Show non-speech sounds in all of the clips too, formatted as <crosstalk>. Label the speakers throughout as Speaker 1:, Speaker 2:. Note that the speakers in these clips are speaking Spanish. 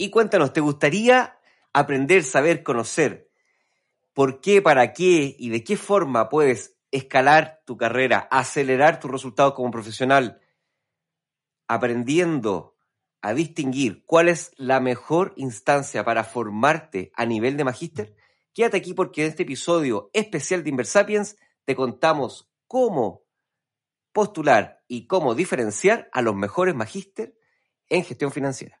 Speaker 1: Y cuéntanos, ¿te gustaría aprender, saber, conocer por qué, para qué y de qué forma puedes escalar tu carrera, acelerar tus resultados como profesional, aprendiendo a distinguir cuál es la mejor instancia para formarte a nivel de magíster? Quédate aquí porque en este episodio especial de Inversapiens te contamos cómo postular y cómo diferenciar a los mejores magíster en gestión financiera.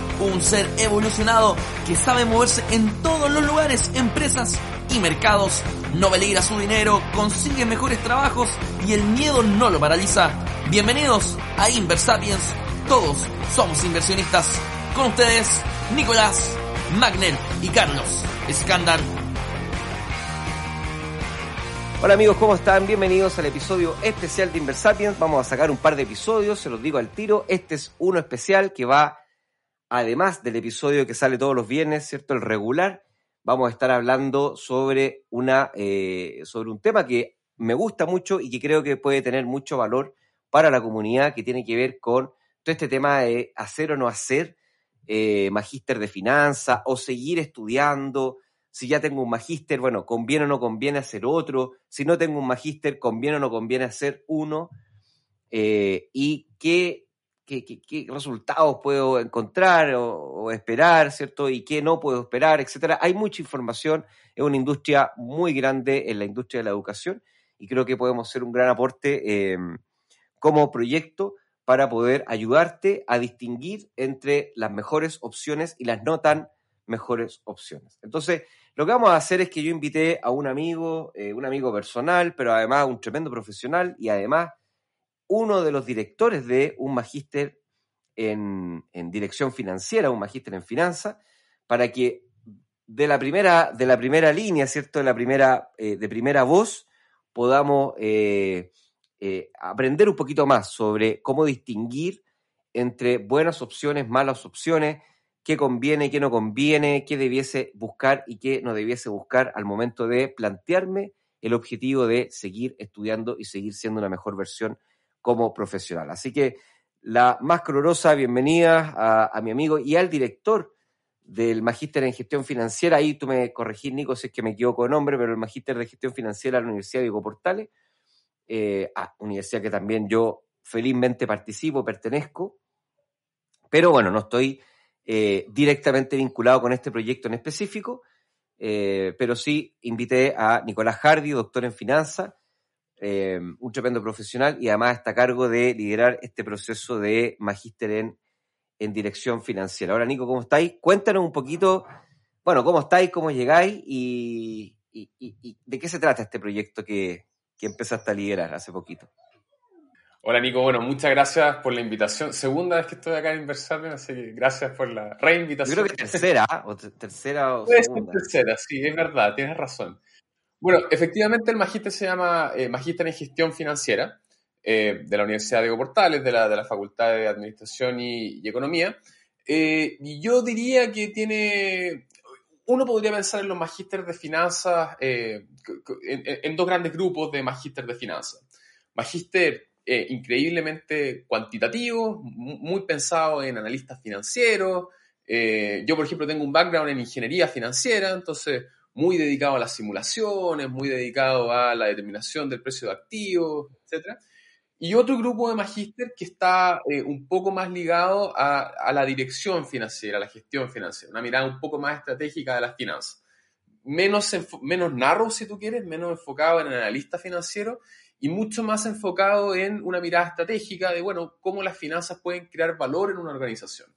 Speaker 2: un ser evolucionado que sabe moverse en todos los lugares, empresas y mercados, no peligra su dinero, consigue mejores trabajos y el miedo no lo paraliza. Bienvenidos a Inversapiens, todos somos inversionistas. Con ustedes, Nicolás, Magnel y Carlos Escándar.
Speaker 1: Hola amigos, ¿cómo están? Bienvenidos al episodio especial de Inversapiens. Vamos a sacar un par de episodios, se los digo al tiro. Este es uno especial que va además del episodio que sale todos los viernes, ¿cierto? El regular, vamos a estar hablando sobre, una, eh, sobre un tema que me gusta mucho y que creo que puede tener mucho valor para la comunidad, que tiene que ver con todo este tema de hacer o no hacer eh, magíster de finanzas o seguir estudiando. Si ya tengo un magíster, bueno, conviene o no conviene hacer otro. Si no tengo un magíster, conviene o no conviene hacer uno. Eh, y qué qué, resultados puedo encontrar o, esperar, ¿cierto? Y qué no puedo esperar, etcétera. Hay mucha información, es una industria muy grande en la industria de la educación y creo que podemos ser un gran aporte em, como proyecto para poder ayudarte a distinguir entre las mejores opciones y las no tan mejores opciones. Entonces, lo que vamos a hacer es que yo invité a un amigo, eh, un amigo personal, pero además un tremendo profesional y además uno de los directores de un magíster en, dirección financiera, un magíster en finanzas, para que de la primera, de la primera línea, ¿cierto? De la primera, eh, de primera voz, podamos eh, eh, aprender un poquito más sobre cómo distinguir entre buenas opciones, malas opciones, qué conviene, qué no conviene, qué debiese buscar y qué no debiese buscar al momento de plantearme el objetivo de seguir estudiando y seguir siendo una mejor versión como profesional. Así que la más colorosa bienvenida a, mi amigo y al director del Magíster en Gestión Financiera. Ahí tú me corregís, Nico, si es que me equivoco de nombre, pero el Magíster de Gestión Financiera de la Universidad de Diego Portales, eh, ah, universidad que también yo felizmente participo, pertenezco, pero bueno, no estoy eh, directamente vinculado con este proyecto en específico, eh, pero sí invité a Nicolás Hardy, doctor en finanzas, eh, un tremendo profesional y además está a cargo de liderar este proceso de magíster en, en dirección financiera. Ahora, Nico, ¿cómo estáis? Cuéntanos un poquito, bueno, cómo estáis, cómo llegáis y, de qué se trata este proyecto que, que empezaste a liderar hace poquito.
Speaker 3: Hola Nico, bueno, muchas gracias por la invitación. Segunda vez que estoy acá en Inversarium, así que gracias por la reinvitación.
Speaker 1: Yo creo que tercera, o tercera o
Speaker 3: segunda. tercera, sí, es verdad, tienes razón. Bueno, efectivamente el magíster se llama eh, Magíster en Gestión Financiera eh, de la Universidad Diego Portales, de la, de la Facultad de Administración y, Economía. Eh, y yo diría que tiene, uno podría pensar en los magísteres de finanzas, en, en, dos grandes grupos de magíster de finanzas. Magíster increíblemente cuantitativo, muy pensado en analistas financieros. yo, por ejemplo, tengo un background en ingeniería financiera, entonces muy dedicado a las simulaciones, muy dedicado a la determinación del precio de activos, etc. y otro grupo de magíster que está eh, un poco más ligado a, a, la dirección financiera, a la gestión financiera, una mirada un poco más estratégica de las finanzas. Menos, menos narrow, si tú quieres, menos enfocado en el analista financiero y mucho más enfocado en una mirada estratégica de, bueno, cómo las finanzas pueden crear valor en una organización.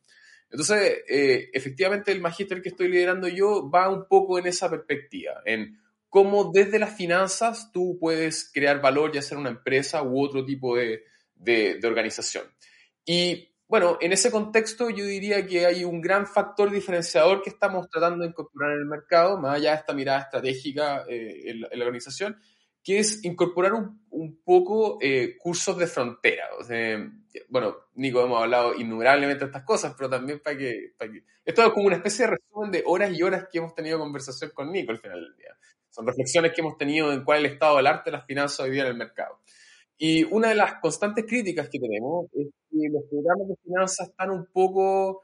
Speaker 3: Entonces, eh, efectivamente, el magíster que estoy liderando yo va un poco en esa perspectiva, en cómo desde las finanzas tú puedes crear valor, ya sea una empresa u otro tipo de, de, organización. Y bueno, en ese contexto yo diría que hay un gran factor diferenciador que estamos tratando de incorporar en el mercado, más allá de esta mirada estratégica eh, en, la, organización, que es incorporar un, un poco eh, cursos de frontera. O sea, bueno, Nico, hemos hablado innumerablemente de estas cosas, pero también para que. Esto es como una especie de resumen de horas y horas que hemos tenido conversación con Nico al final del día. Son reflexiones que hemos tenido en cuál es el estado del arte de las finanzas hoy día en el mercado. Y una de las constantes críticas que tenemos es que los programas de finanzas están un poco,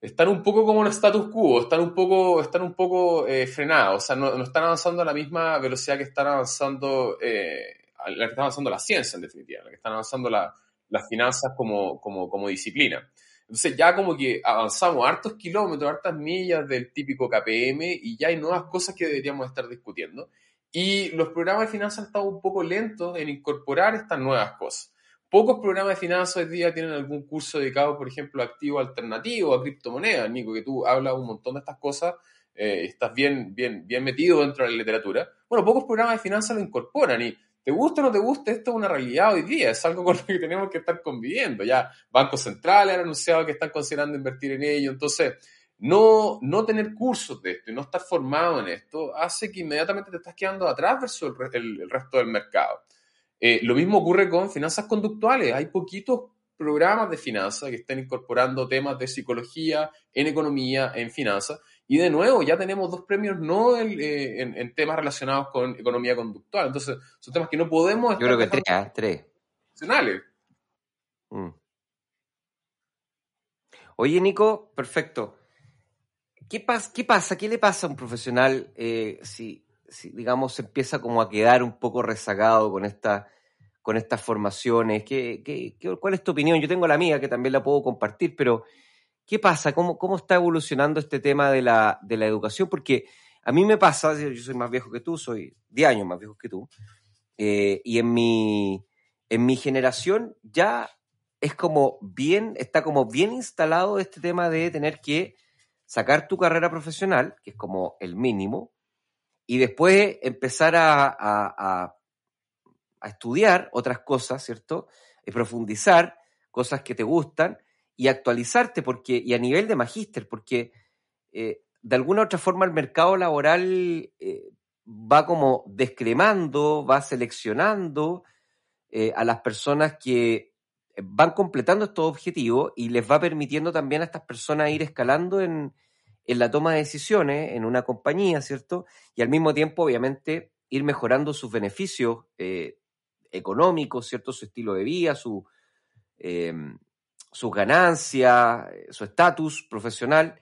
Speaker 3: están un poco como en status quo, están un poco, están un poco eh, frenados, o sea, no, están avanzando a la misma velocidad que están avanzando, eh, la que está avanzando la ciencia en definitiva, la que están avanzando las finanzas como, como, como disciplina. Entonces ya como que avanzamos hartos kilómetros, hartas millas del típico KPM y ya hay nuevas cosas que deberíamos estar discutiendo. Y los programas de finanzas han estado un poco lentos en incorporar estas nuevas cosas. Pocos programas de finanzas hoy día tienen algún curso dedicado, por ejemplo, a activo alternativo, a criptomonedas. Nico, que tú hablas un montón de estas cosas, eh, estás bien, bien, bien metido dentro de la literatura. Bueno, pocos programas de finanzas lo incorporan y te gusta o no te gusta, esto es una realidad hoy día, es algo con lo que tenemos que estar conviviendo. Ya bancos centrales han anunciado que están considerando invertir en ello, entonces no, no tener cursos de esto y no estar formado en esto hace que inmediatamente te estás quedando atrás versus el, resto del mercado. Eh, lo mismo ocurre con finanzas conductuales, hay poquitos programas de finanzas que estén incorporando temas de psicología en economía, en finanzas, y de nuevo, ya tenemos dos premios no eh, en, temas relacionados con economía conductual. Entonces, son temas que no podemos...
Speaker 1: Yo creo que tres, ¿eh? tres. Mm. Oye, Nico, perfecto. ¿Qué, ¿Qué pasa? ¿Qué le pasa a un profesional eh, si, digamos, se empieza como a quedar un poco rezagado con, esta, con estas formaciones? ¿Qué, qué, cuál es tu opinión? Yo tengo la mía, que también la puedo compartir, pero ¿Qué pasa? ¿Cómo, cómo está evolucionando este tema de la, de la educación? Porque a mí me pasa, yo soy más viejo que tú, soy 10 años más viejo que tú, eh, y en mi, en mi generación ya es como bien, está como bien instalado este tema de tener que sacar tu carrera profesional, que es como el mínimo, y después empezar a, a, a estudiar otras cosas, ¿cierto? Y profundizar cosas que te gustan y actualizarte, porque, y a nivel de magíster, porque eh, de alguna u otra forma el mercado laboral eh, va como descremando, va seleccionando eh, a las personas que van completando estos objetivos y les va permitiendo también a estas personas ir escalando en, en la toma de decisiones en una compañía, ¿cierto? Y al mismo tiempo, obviamente, ir mejorando sus beneficios económicos, ¿cierto? Su estilo de vida, su, sus ganancias, eh, su estatus profesional.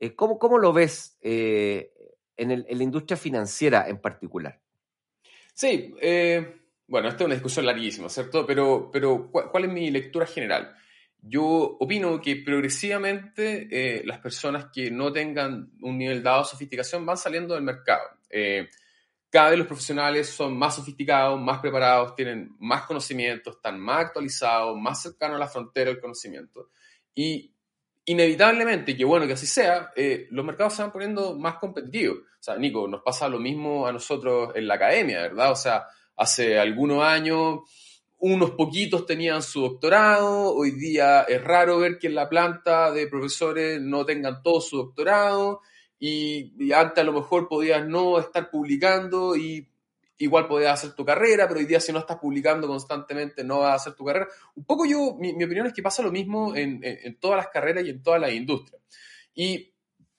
Speaker 1: Eh, ¿cómo, ¿cómo, lo ves eh, en, la industria financiera en particular?
Speaker 3: Sí, bueno, esta es una discusión larguísima, ¿cierto? Pero, pero ¿cuál, es mi lectura general? Yo opino que progresivamente las personas que no tengan un nivel dado de sofisticación van saliendo del mercado cada vez los profesionales son más sofisticados, más preparados, tienen más conocimientos, están más actualizados, más cercanos a la frontera del conocimiento. Y inevitablemente, que bueno que así sea, eh, los mercados se van poniendo más competitivos. O sea, Nico, nos pasa lo mismo a nosotros en la academia, ¿verdad? O sea, hace algunos años unos poquitos tenían su doctorado, hoy día es raro ver que en la planta de profesores no tengan todo su doctorado y, antes a lo mejor podías no estar publicando y igual podías hacer tu carrera, pero hoy día si no estás publicando constantemente no vas a hacer tu carrera. Un poco yo, mi, opinión es que pasa lo mismo en, todas las carreras y en todas las industrias. Y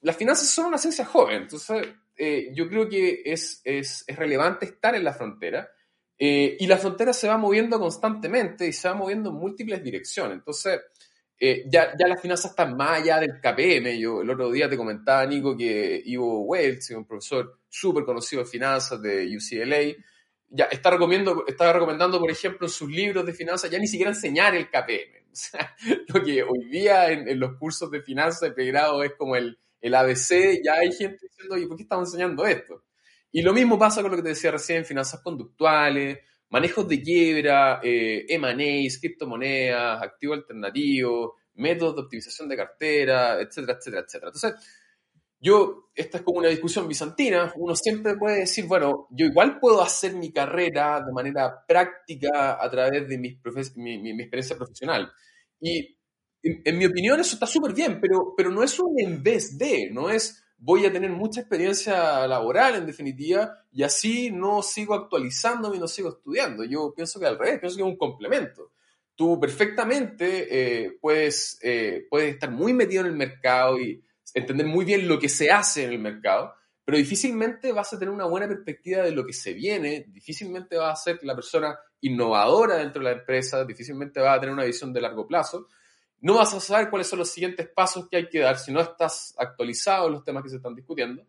Speaker 3: las finanzas son una ciencia joven, entonces eh, yo creo que es, es, relevante estar en la frontera. Eh, y la frontera se va moviendo constantemente y se va moviendo en múltiples direcciones. Entonces, eh, ya, ya las finanzas están más allá del KPM. Yo el otro día te comentaba, Nico, que Ivo Wells, un profesor súper conocido de finanzas de UCLA, ya está, recomendando, está recomendando, por ejemplo, sus libros de finanzas, ya ni siquiera enseñar el KPM. <laughs> O sea, lo que hoy día en, los cursos de finanzas de pregrado es como el, el ABC, ya hay gente diciendo, oye, ¿por qué estamos enseñando esto? Y lo mismo pasa con lo que te decía recién, finanzas conductuales, manejos de quiebra, eh, M&A, criptomonedas, activo alternativo, métodos de optimización de cartera, etcétera, etcétera, etcétera. Entonces, yo, esta es como una discusión bizantina, uno siempre puede decir, bueno, yo igual puedo hacer mi carrera de manera práctica a través de mi, mi, experiencia profesional. Y en, mi opinión eso está súper bien, pero, pero no es un en vez de, no es voy a tener mucha experiencia laboral en definitiva y así no sigo actualizándome y no sigo estudiando. Yo pienso que al revés, pienso que es un complemento. Tú perfectamente eh, puedes, eh, puedes estar muy metido en el mercado y entender muy bien lo que se hace en el mercado, pero difícilmente vas a tener una buena perspectiva de lo que se viene, difícilmente vas a ser la persona innovadora dentro de la empresa, difícilmente vas a tener una visión de largo plazo no vas a saber cuáles son los siguientes pasos que hay que dar si no estás actualizado en los temas que se están discutiendo.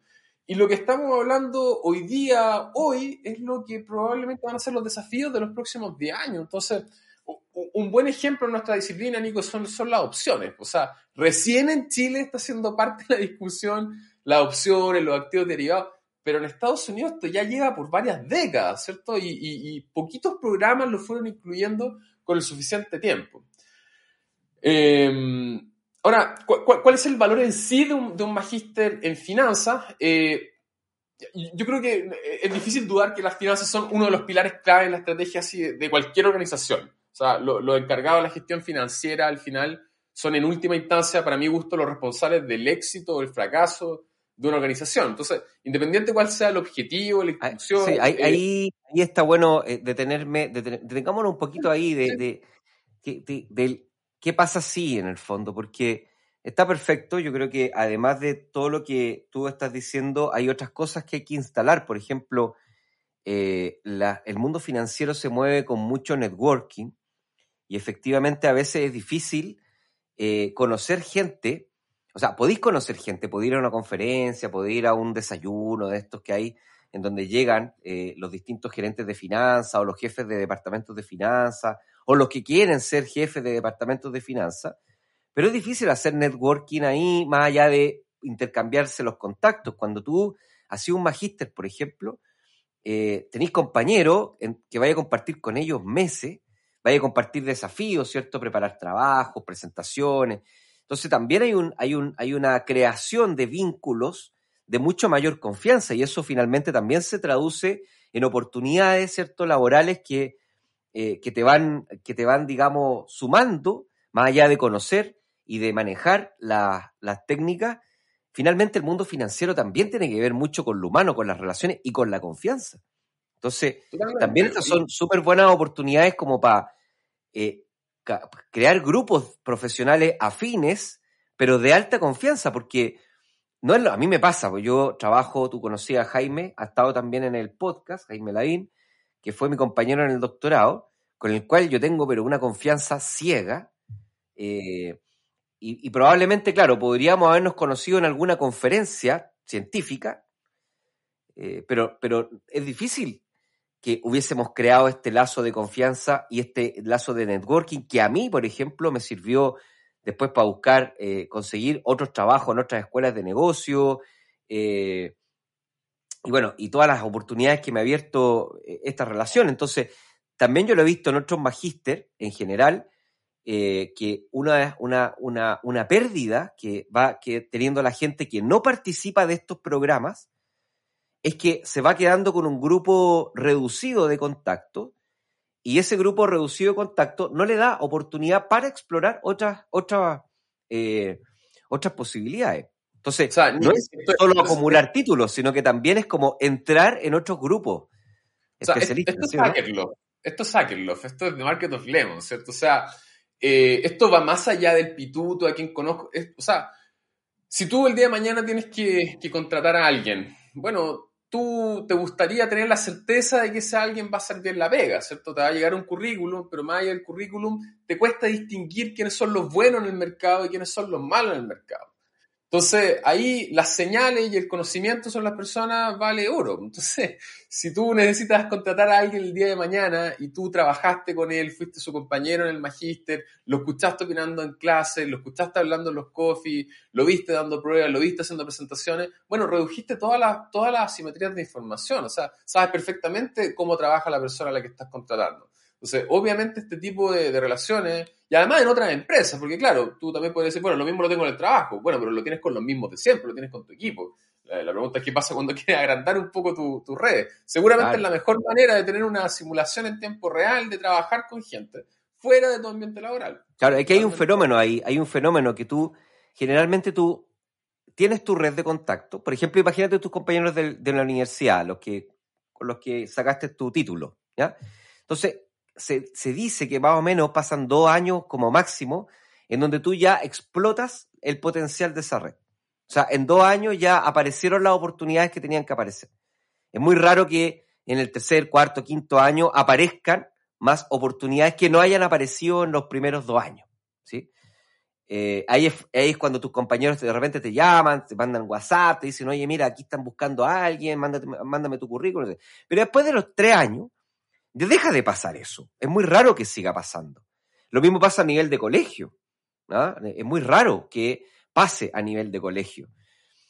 Speaker 3: Y lo que estamos hablando hoy día, hoy, es lo que probablemente van a ser los desafíos de los próximos 10 años. Entonces, un buen ejemplo en nuestra disciplina, Nico, son, son las opciones. O sea, recién en Chile está siendo parte de la discusión las opciones, los activos derivados, pero en Estados Unidos esto ya llega por varias décadas, ¿cierto? Y, y poquitos programas lo fueron incluyendo con el suficiente tiempo. Em, ahora, ¿cuál, es el valor en sí de un, magíster en finanzas? Eh, yo creo que es difícil dudar que las finanzas son uno de los pilares clave en la estrategia de cualquier organización. O sea, los encargados de la gestión financiera al final son en última instancia, para mi gusto, los responsables del éxito o el fracaso de una organización. Entonces, independiente cuál sea el objetivo, la
Speaker 1: ah, institución... Sí, ahí, ahí, está bueno eh, detenerme, detengámonos un poquito ahí de, de, del ¿qué pasa así en el fondo? Porque está perfecto, yo creo que además de todo lo que tú estás diciendo, hay otras cosas que hay que instalar. Por ejemplo, eh, el mundo financiero se mueve con mucho networking y efectivamente a veces es difícil eh, conocer gente. O sea, podéis conocer gente, podéis ir a una conferencia, podéis ir a un desayuno de estos que hay en donde llegan eh, los distintos gerentes de finanzas o los jefes de departamentos de finanzas o los que quieren ser jefes de departamentos de finanzas, pero es difícil hacer networking ahí más allá de intercambiarse los contactos. Cuando tú has un magíster, por ejemplo, eh, tenéis compañeros que vaya a compartir con ellos meses, vaya a compartir desafíos, ¿cierto? Preparar trabajos, presentaciones. Entonces también hay, un, hay, un, hay una creación de vínculos de mucho mayor confianza y eso finalmente también se traduce en oportunidades, ¿cierto? Laborales que eh, que, te van, que te van, digamos, sumando, más allá de conocer y de manejar las técnicas, finalmente el mundo financiero también tiene que ver mucho con lo humano, con las relaciones y con la confianza. Entonces, también estas son súper buenas oportunidades como para eh, crear grupos profesionales afines, pero de alta confianza, porque no es lo, a mí me pasa, pues yo trabajo, tú conocías a Jaime, ha estado también en el podcast, Jaime Laín, que fue mi compañero en el doctorado, con el cual yo tengo pero una confianza ciega. Eh, y, probablemente, claro, podríamos habernos conocido en alguna conferencia científica, eh, pero, pero es difícil que hubiésemos creado este lazo de confianza y este lazo de networking que a mí, por ejemplo, me sirvió después para buscar eh, conseguir otros trabajos en otras escuelas de negocio, y bueno, y todas las oportunidades que me ha abierto eh, esta relación. Entonces, también yo lo he visto en otros magíster en general, eh, que una, una, una, una pérdida que va que teniendo la gente que no participa de estos programas es que se va quedando con un grupo reducido de contacto y ese grupo reducido de contacto no le da oportunidad para explorar otras, otras, eh, otras posibilidades. Entonces, no es solo acumular títulos, sino que también es como entrar en otros grupos
Speaker 3: especialistas. esto, es Hackerloft, esto es Hackerloft, esto es de Market of Lemon, ¿cierto? O sea, eh, esto va más allá del pituto, a quien conozco. o sea, si tú el día de mañana tienes que, contratar a alguien, bueno, tú te gustaría tener la certeza de que ese alguien va a salir bien la pega, ¿cierto? Te va a llegar un currículum, pero más allá del currículum, te cuesta distinguir quiénes son los buenos en el mercado y quiénes son los malos en el mercado. Entonces, ahí las señales y el conocimiento sobre las personas vale oro. Entonces, <laughs> si tú necesitas contratar a alguien el día de mañana y tú trabajaste con él, fuiste su compañero en el magíster, lo escuchaste opinando en clase, lo escuchaste hablando en los coffee, lo viste dando pruebas, lo viste haciendo presentaciones, bueno, redujiste todas las, todas las asimetrías de información. O sea, sabes perfectamente cómo trabaja la persona a la que estás contratando. Entonces, obviamente este tipo de, relaciones, y además en otras empresas, porque claro, tú también puedes decir, bueno, lo mismo lo tengo en el trabajo, bueno, pero lo tienes con los mismos de siempre, lo tienes con tu equipo. La, pregunta es qué pasa cuando <laughs> quieres agrandar un poco tu, tu red. Seguramente es la mejor manera de tener una simulación en tiempo real, de trabajar con gente fuera de tu ambiente laboral.
Speaker 1: Claro, es que hay un fenómeno ahí, hay un fenómeno que tú, generalmente tú tienes tu red de contacto. Por ejemplo, imagínate tus compañeros de, de la universidad, los que, con los que sacaste tu título, ¿ya? Entonces, se, se, dice que más o menos pasan dos años como máximo en donde tú ya explotas el potencial de esa red. O sea, en dos años ya aparecieron las oportunidades que tenían que aparecer. Es muy raro que en el tercer, cuarto, quinto año aparezcan más oportunidades que no hayan aparecido en los primeros dos años. ¿sí? Eh, ahí, es, ahí, es, cuando tus compañeros de repente te llaman, te mandan WhatsApp, te dicen, oye, mira, aquí están buscando a alguien, mándame tu currículum. Pero después de los tres años, Deja de pasar eso. Es muy raro que siga pasando. Lo mismo pasa a nivel de colegio. Es muy raro que pase a nivel de colegio.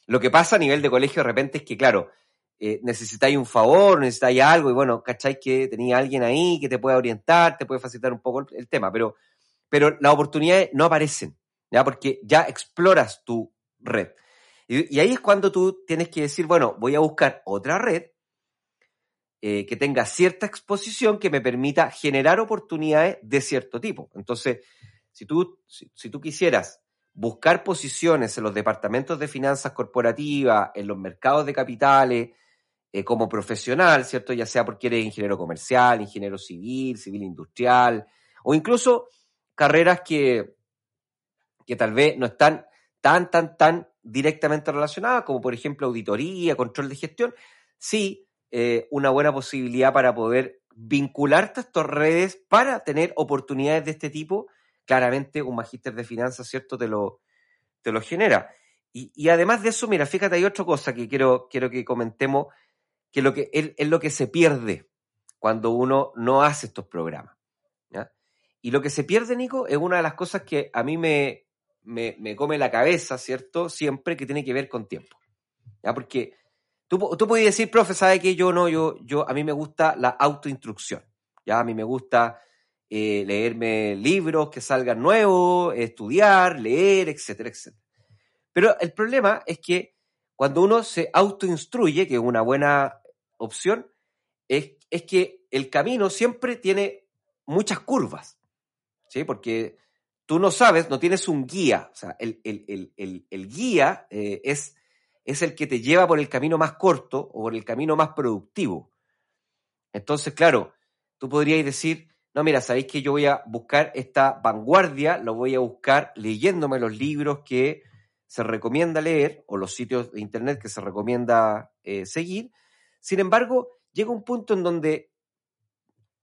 Speaker 1: Lo que pasa a nivel de colegio de repente es que, claro, eh, necesitáis un favor, necesitáis algo, y bueno, ¿cacháis que tenía alguien ahí que te pueda orientar, te puede facilitar un poco el, tema? Pero, pero las oportunidades no aparecen, ¿ya? Porque ya exploras tu red. y ahí es cuando tú tienes que decir, bueno, voy a buscar otra red eh, que tenga cierta exposición que me permita generar oportunidades de cierto tipo. Entonces, si tú, si, tú quisieras buscar posiciones en los departamentos de finanzas corporativas, en los mercados de capitales, eh, como profesional, ¿cierto? Ya sea porque eres ingeniero comercial, ingeniero civil, civil industrial, o incluso carreras que, que tal vez no están tan, tan, tan directamente relacionadas, como por ejemplo auditoría, control de gestión, sí eh, una buena posibilidad para poder vincularte a estas redes para tener oportunidades de este tipo. Claramente un magíster de finanzas, ¿cierto? Te lo, te lo genera. Y, además de eso, mira, fíjate, hay otra cosa que quiero, quiero que comentemos, que, lo que es, lo que se pierde cuando uno no hace estos programas. Y lo que se pierde, Nico, es una de las cosas que a mí me, me, me come la cabeza, ¿cierto? Siempre que tiene que ver con tiempo. Porque Tú, tú podías decir, profe, ¿sabe qué? Yo no, yo, yo, a mí me gusta la autoinstrucción. Ya, a mí me gusta eh, leerme libros que salgan nuevos, estudiar, leer, etcétera, etcétera. Pero el problema es que cuando uno se autoinstruye, que es una buena opción, es, es que el camino siempre tiene muchas curvas. ¿Sí? Porque tú no sabes, no tienes un guía. O sea, el, el, el, el guía eh, es es el que te lleva por el camino más corto o por el camino más productivo. Entonces, claro, tú podrías decir, no, mira, sabéis que yo voy a buscar esta vanguardia, lo voy a buscar leyéndome los libros que se recomienda leer o los sitios de internet que se recomienda eh, seguir. Sin embargo, llega un punto en donde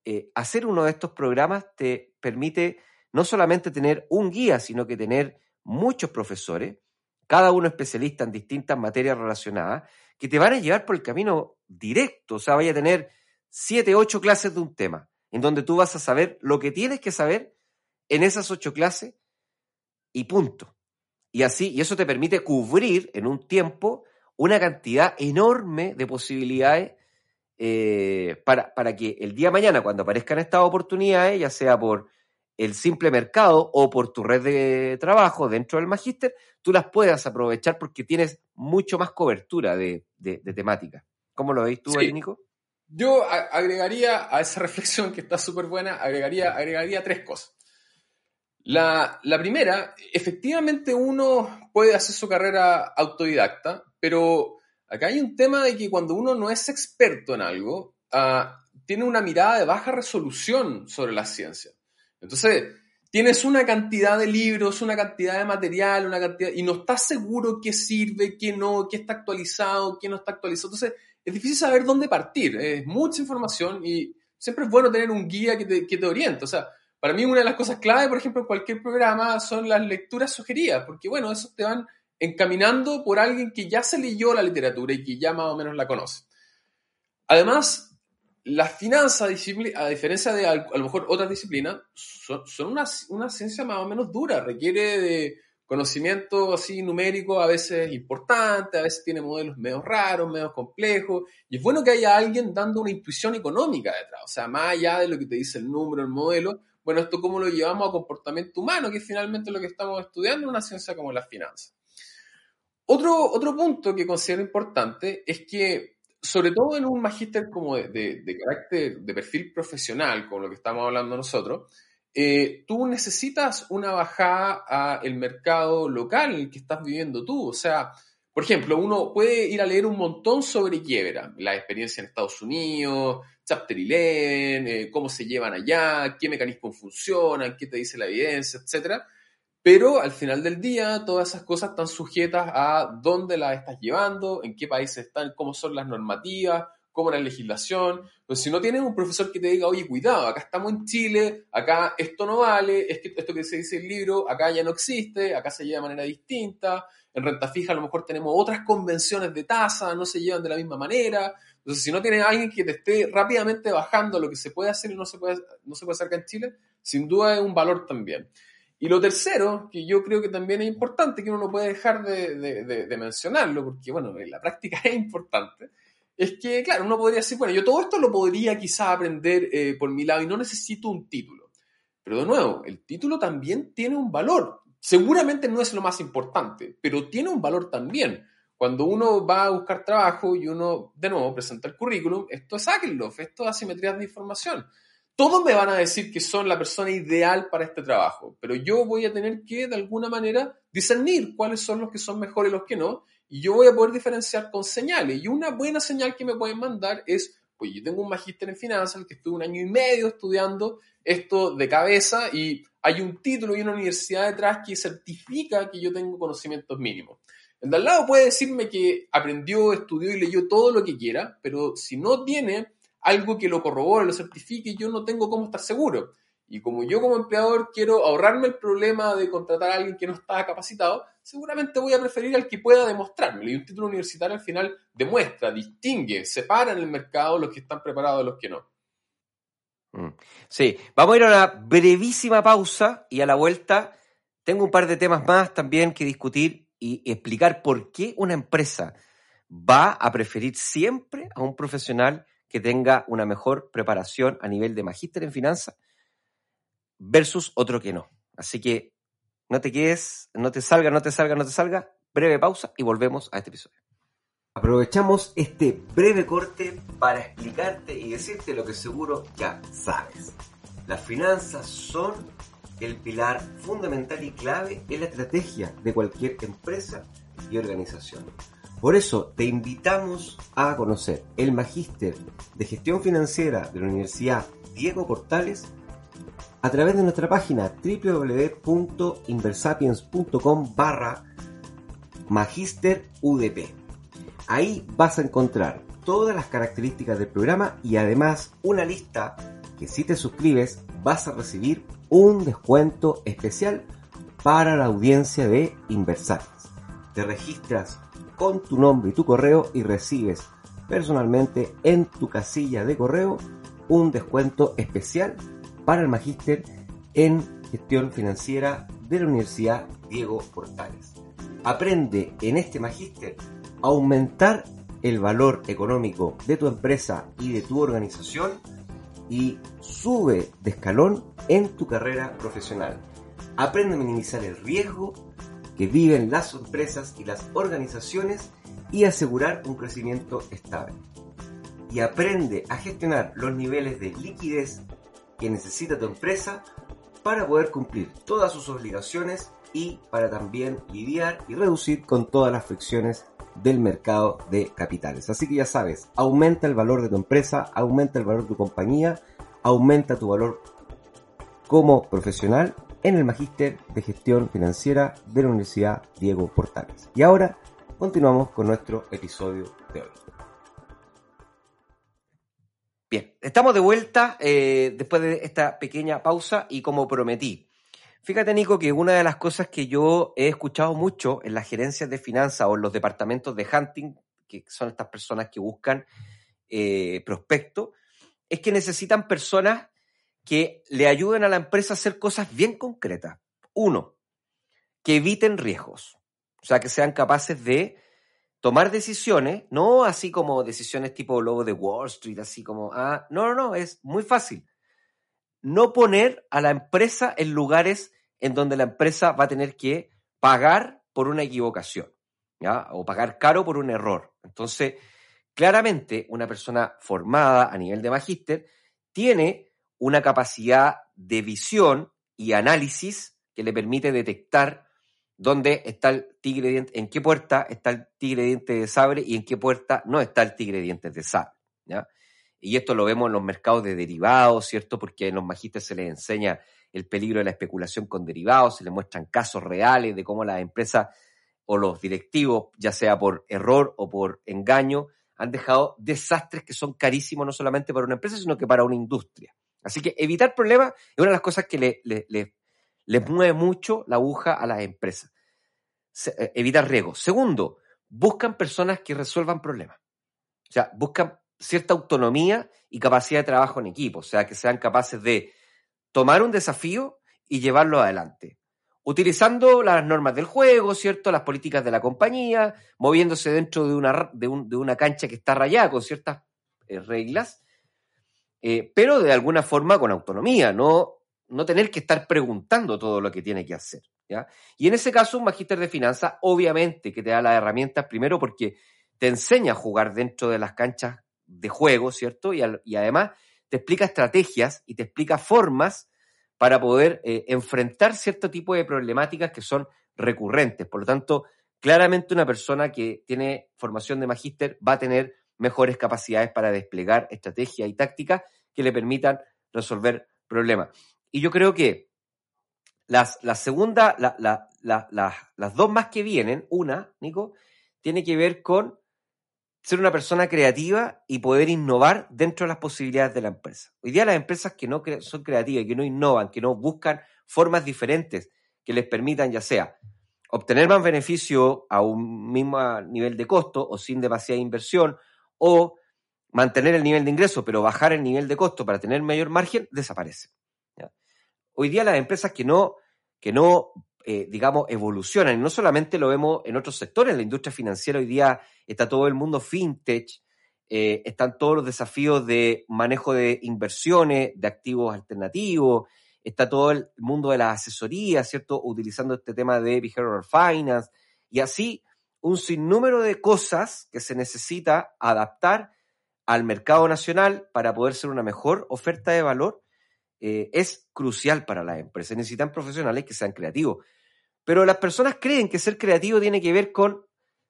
Speaker 1: eh, hacer uno de estos programas te permite no solamente tener un guía, sino que tener muchos profesores cada uno especialista en distintas materias relacionadas, que te van a llevar por el camino directo, o sea, vaya a tener siete, ocho clases de un tema, en donde tú vas a saber lo que tienes que saber en esas ocho clases y punto. Y así, y eso te permite cubrir en un tiempo una cantidad enorme de posibilidades eh, para, para que el día de mañana, cuando aparezcan estas oportunidades, ya sea por el simple mercado o por tu red de trabajo dentro del magíster, tú las puedas aprovechar porque tienes mucho más cobertura de, temática. ¿Cómo lo veis tú, Nico?
Speaker 3: Yo agregaría a esa <laughs> reflexión que está súper buena, agregaría, agregaría tres cosas. La, la, primera, efectivamente uno puede hacer su carrera autodidacta, pero acá hay un tema de que cuando uno no es experto en algo, ah, tiene una mirada de baja resolución sobre la ciencia. Entonces, tienes una cantidad de libros, una cantidad de material, una cantidad, y no estás seguro qué sirve, qué no, qué está actualizado, qué no está actualizado. Entonces, es difícil saber dónde partir. Es mucha información y siempre es bueno tener un guía que te, que te oriente. O sea, para mí una de las cosas clave, por ejemplo, en cualquier programa son las lecturas sugeridas, porque bueno, eso te van encaminando por alguien que ya se leyó la literatura y que ya más o menos la conoce. Además, las finanzas, a diferencia de a lo mejor otras disciplinas, son, una, una, ciencia más o menos dura, requiere de conocimiento así numérico a veces importante, a veces tiene modelos medio raros, medio complejos, y es bueno que haya alguien dando una intuición económica detrás, o sea, más allá de lo que te dice el número, el modelo, bueno, esto cómo lo llevamos a comportamiento humano, que es finalmente lo que estamos estudiando en una ciencia como las finanzas. Otro, otro punto que considero importante es que sobre todo en un magíster como de, carácter, de perfil profesional, como lo que estamos hablando nosotros, eh, tú necesitas una bajada al mercado local el que estás viviendo tú. O sea, por ejemplo, uno puede ir a leer un montón sobre quiebra, la experiencia en Estados Unidos, Chapter 11, eh, cómo se llevan allá, qué mecanismos funcionan, qué te dice la evidencia, etcétera. Pero al final del día, todas esas cosas están sujetas a dónde las estás llevando, en qué países están, cómo son las normativas, cómo la legislación. Pues si no tienes un profesor que te diga, oye, cuidado, acá estamos en Chile, acá esto no vale, esto que se dice en el libro, acá ya no existe, acá se lleva de manera distinta, en renta fija a lo mejor tenemos otras convenciones de tasa, no se llevan de la misma manera. Entonces, si no tienes alguien que te esté rápidamente bajando lo que se puede hacer y no se puede, no se puede hacer acá en Chile, sin duda es un valor también. Y lo tercero, que yo creo que también es importante, que uno no puede dejar de, mencionarlo, porque bueno, en la práctica <laughs> es importante, es que, claro, uno podría decir, bueno, yo todo esto lo podría quizá aprender eh, por mi lado y no necesito un título. Pero de nuevo, el título también tiene un valor. Seguramente no es lo más importante, pero tiene un valor también. Cuando uno va a buscar trabajo y uno, de nuevo, presenta el currículum, esto es Akellof, esto es asimetrías de información todos me van a decir que son la persona ideal para este trabajo, pero yo voy a tener que, de alguna manera, discernir cuáles son los que son mejores y los que no, y yo voy a poder diferenciar con señales. Y una buena señal que me pueden mandar es, pues yo tengo un magíster en finanzas, el que estuve un año y medio estudiando esto de cabeza, y hay un título y una universidad detrás que certifica que yo tengo conocimientos mínimos. El de al lado puede decirme que aprendió, estudió y leyó todo lo que quiera, pero si no tiene algo que lo corrobore, lo certifique, yo no tengo cómo estar seguro. Y como yo como empleador quiero ahorrarme el problema de contratar a alguien que no está capacitado, seguramente voy a preferir al que pueda demostrármelo. Y un título universitario al final demuestra, distingue, separa en el mercado los que están preparados de los que no.
Speaker 1: Mm. Sí, vamos a ir a una brevísima pausa y a la vuelta tengo un par de temas más también que discutir y explicar por qué una empresa va a preferir siempre a un profesional que tenga una mejor preparación a nivel de magíster en finanzas versus otro que no. Así que no te quedes, no te salga, no te salga, no te salga. Breve pausa y volvemos a este episodio. Aprovechamos este breve corte para explicarte y decirte lo que seguro ya sabes. Las finanzas son el pilar fundamental y clave en la estrategia de cualquier empresa y organización. Por eso te invitamos a conocer el Magíster de Gestión Financiera de la Universidad Diego Portales a través de nuestra página www.inversapiens.com barra Magister UDP. Ahí vas a encontrar todas las características del programa y además una lista que si te suscribes vas a recibir un descuento especial para la audiencia de Inversapiens. Te registras con tu nombre y tu correo y recibes personalmente en tu casilla de correo un descuento especial para el magíster en gestión financiera de la Universidad Diego Portales. Aprende en este magíster a aumentar el valor económico de tu empresa y de tu organización y sube de escalón en tu carrera profesional. Aprende a minimizar el riesgo que viven las empresas y las organizaciones y asegurar un crecimiento estable. Y aprende a gestionar los niveles de liquidez que necesita tu empresa para poder cumplir todas sus obligaciones y para también lidiar y reducir con todas las fricciones del mercado de capitales. Así que ya sabes, aumenta el valor de tu empresa, aumenta el valor de tu compañía, aumenta tu valor como profesional en el Magíster de Gestión Financiera de la Universidad Diego Portales. Y ahora continuamos con nuestro episodio de hoy. Bien, estamos de vuelta eh, después de esta pequeña pausa y como prometí, Fíjate, Nico, que una de las cosas que yo he escuchado mucho en las gerencias de finanzas o en los departamentos de hunting, que son estas personas que buscan eh, prospectos, es que necesitan personas que le ayuden a la empresa a hacer cosas bien concretas. Uno, que eviten riesgos, o sea, que sean capaces de tomar decisiones, no así como decisiones tipo lobo de Wall Street, así como, ah, no, no, no, es muy fácil. No poner a la empresa en lugares en donde la empresa va a tener que pagar por una equivocación, ¿ya? O pagar caro por un error. Entonces, claramente, una persona formada a nivel de magíster tiene una capacidad de visión y análisis que le permite detectar dónde está el tigre diente, en qué puerta está el tigre diente de sabre y en qué puerta no está el tigre diente de sabre. ¿ya? Y esto lo vemos en los mercados de derivados, ¿cierto? Porque en los magísteres se les enseña el peligro de la especulación con derivados, se les muestran casos reales de cómo las empresas o los directivos, ya sea por error o por engaño, han dejado desastres que son carísimos no solamente para una empresa, sino que para una industria. Así que evitar problemas es una de las cosas que le, mueve mucho la aguja a las empresas. Eh, evitar riesgos. Segundo, buscan personas que resuelvan problemas. O sea, buscan cierta autonomía y capacidad de trabajo en equipo. O sea, que sean capaces de tomar un desafío y llevarlo adelante. Utilizando las normas del juego, ¿cierto? Las políticas de la compañía, moviéndose dentro de una, de, una cancha que está rayada con ciertas eh, reglas, eh, pero de alguna forma con autonomía, no no tener que estar preguntando todo lo que tiene que hacer. ¿ya? Y en ese caso, un magíster de finanzas, obviamente que te da las herramientas primero porque te enseña a jugar dentro de las canchas de juego, ¿cierto? Y, además te explica estrategias y te explica formas para poder eh, enfrentar cierto tipo de problemáticas que son recurrentes. Por lo tanto, claramente una persona que tiene formación de magíster va a tener mejores capacidades para desplegar estrategias y tácticas que le permitan resolver problemas. Y yo creo que las, la segunda, las dos más que vienen, una, Nico, tiene que ver con ser una persona creativa y poder innovar dentro de las posibilidades de la empresa. Hoy día las empresas que no son creativas que no innovan, que no buscan formas diferentes que les permitan ya sea obtener más beneficio a un mismo nivel de costo o sin demasiada inversión o mantener el nivel de ingreso pero bajar el nivel de costo para tener mayor margen, desaparece hoy día las empresas que no, que no eh, digamos, evolucionan, y no solamente lo vemos en otros sectores, la industria financiera hoy día está todo el mundo fintech, eh, están todos los desafíos de manejo de inversiones, de activos alternativos, está todo el mundo de la asesoría, ¿cierto? Utilizando este tema de behavioral finance, y así un sinnúmero de cosas que se necesita adaptar al mercado nacional para poder ser una mejor oferta de valor eh, es crucial para las empresas. Necesitan profesionales que sean creativos. Pero las personas creen que ser creativo tiene que ver con,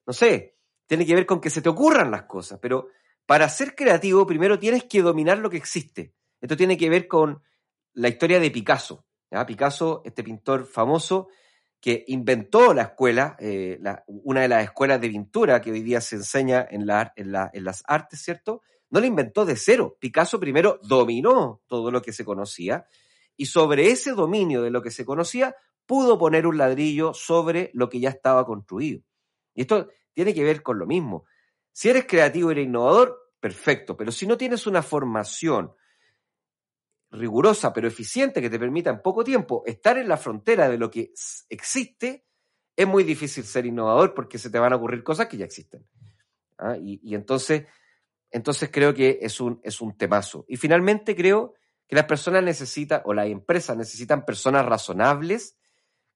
Speaker 1: no sé, tiene que ver con que se te ocurran las cosas. Pero para ser creativo, primero tienes que dominar lo que existe. Esto tiene que ver con la historia de Picasso. Picasso, este pintor famoso, que inventó la escuela, eh, una de las escuelas de pintura que hoy día se enseña en, en las artes, ¿cierto? no lo inventó de cero. Picasso primero dominó todo lo que se conocía y sobre ese dominio de lo que se conocía pudo poner un ladrillo sobre lo que ya estaba construido. Y esto tiene que ver con lo mismo. Si eres creativo y eres innovador, perfecto, pero si no tienes una formación rigurosa pero eficiente que te permita en poco tiempo estar en la frontera de lo que existe, es muy difícil ser innovador porque se te van a ocurrir cosas que ya existen. ¿ah? y entonces entonces creo que es un, es un temazo. Y finalmente creo que las personas necesitan, o las empresas necesitan personas razonables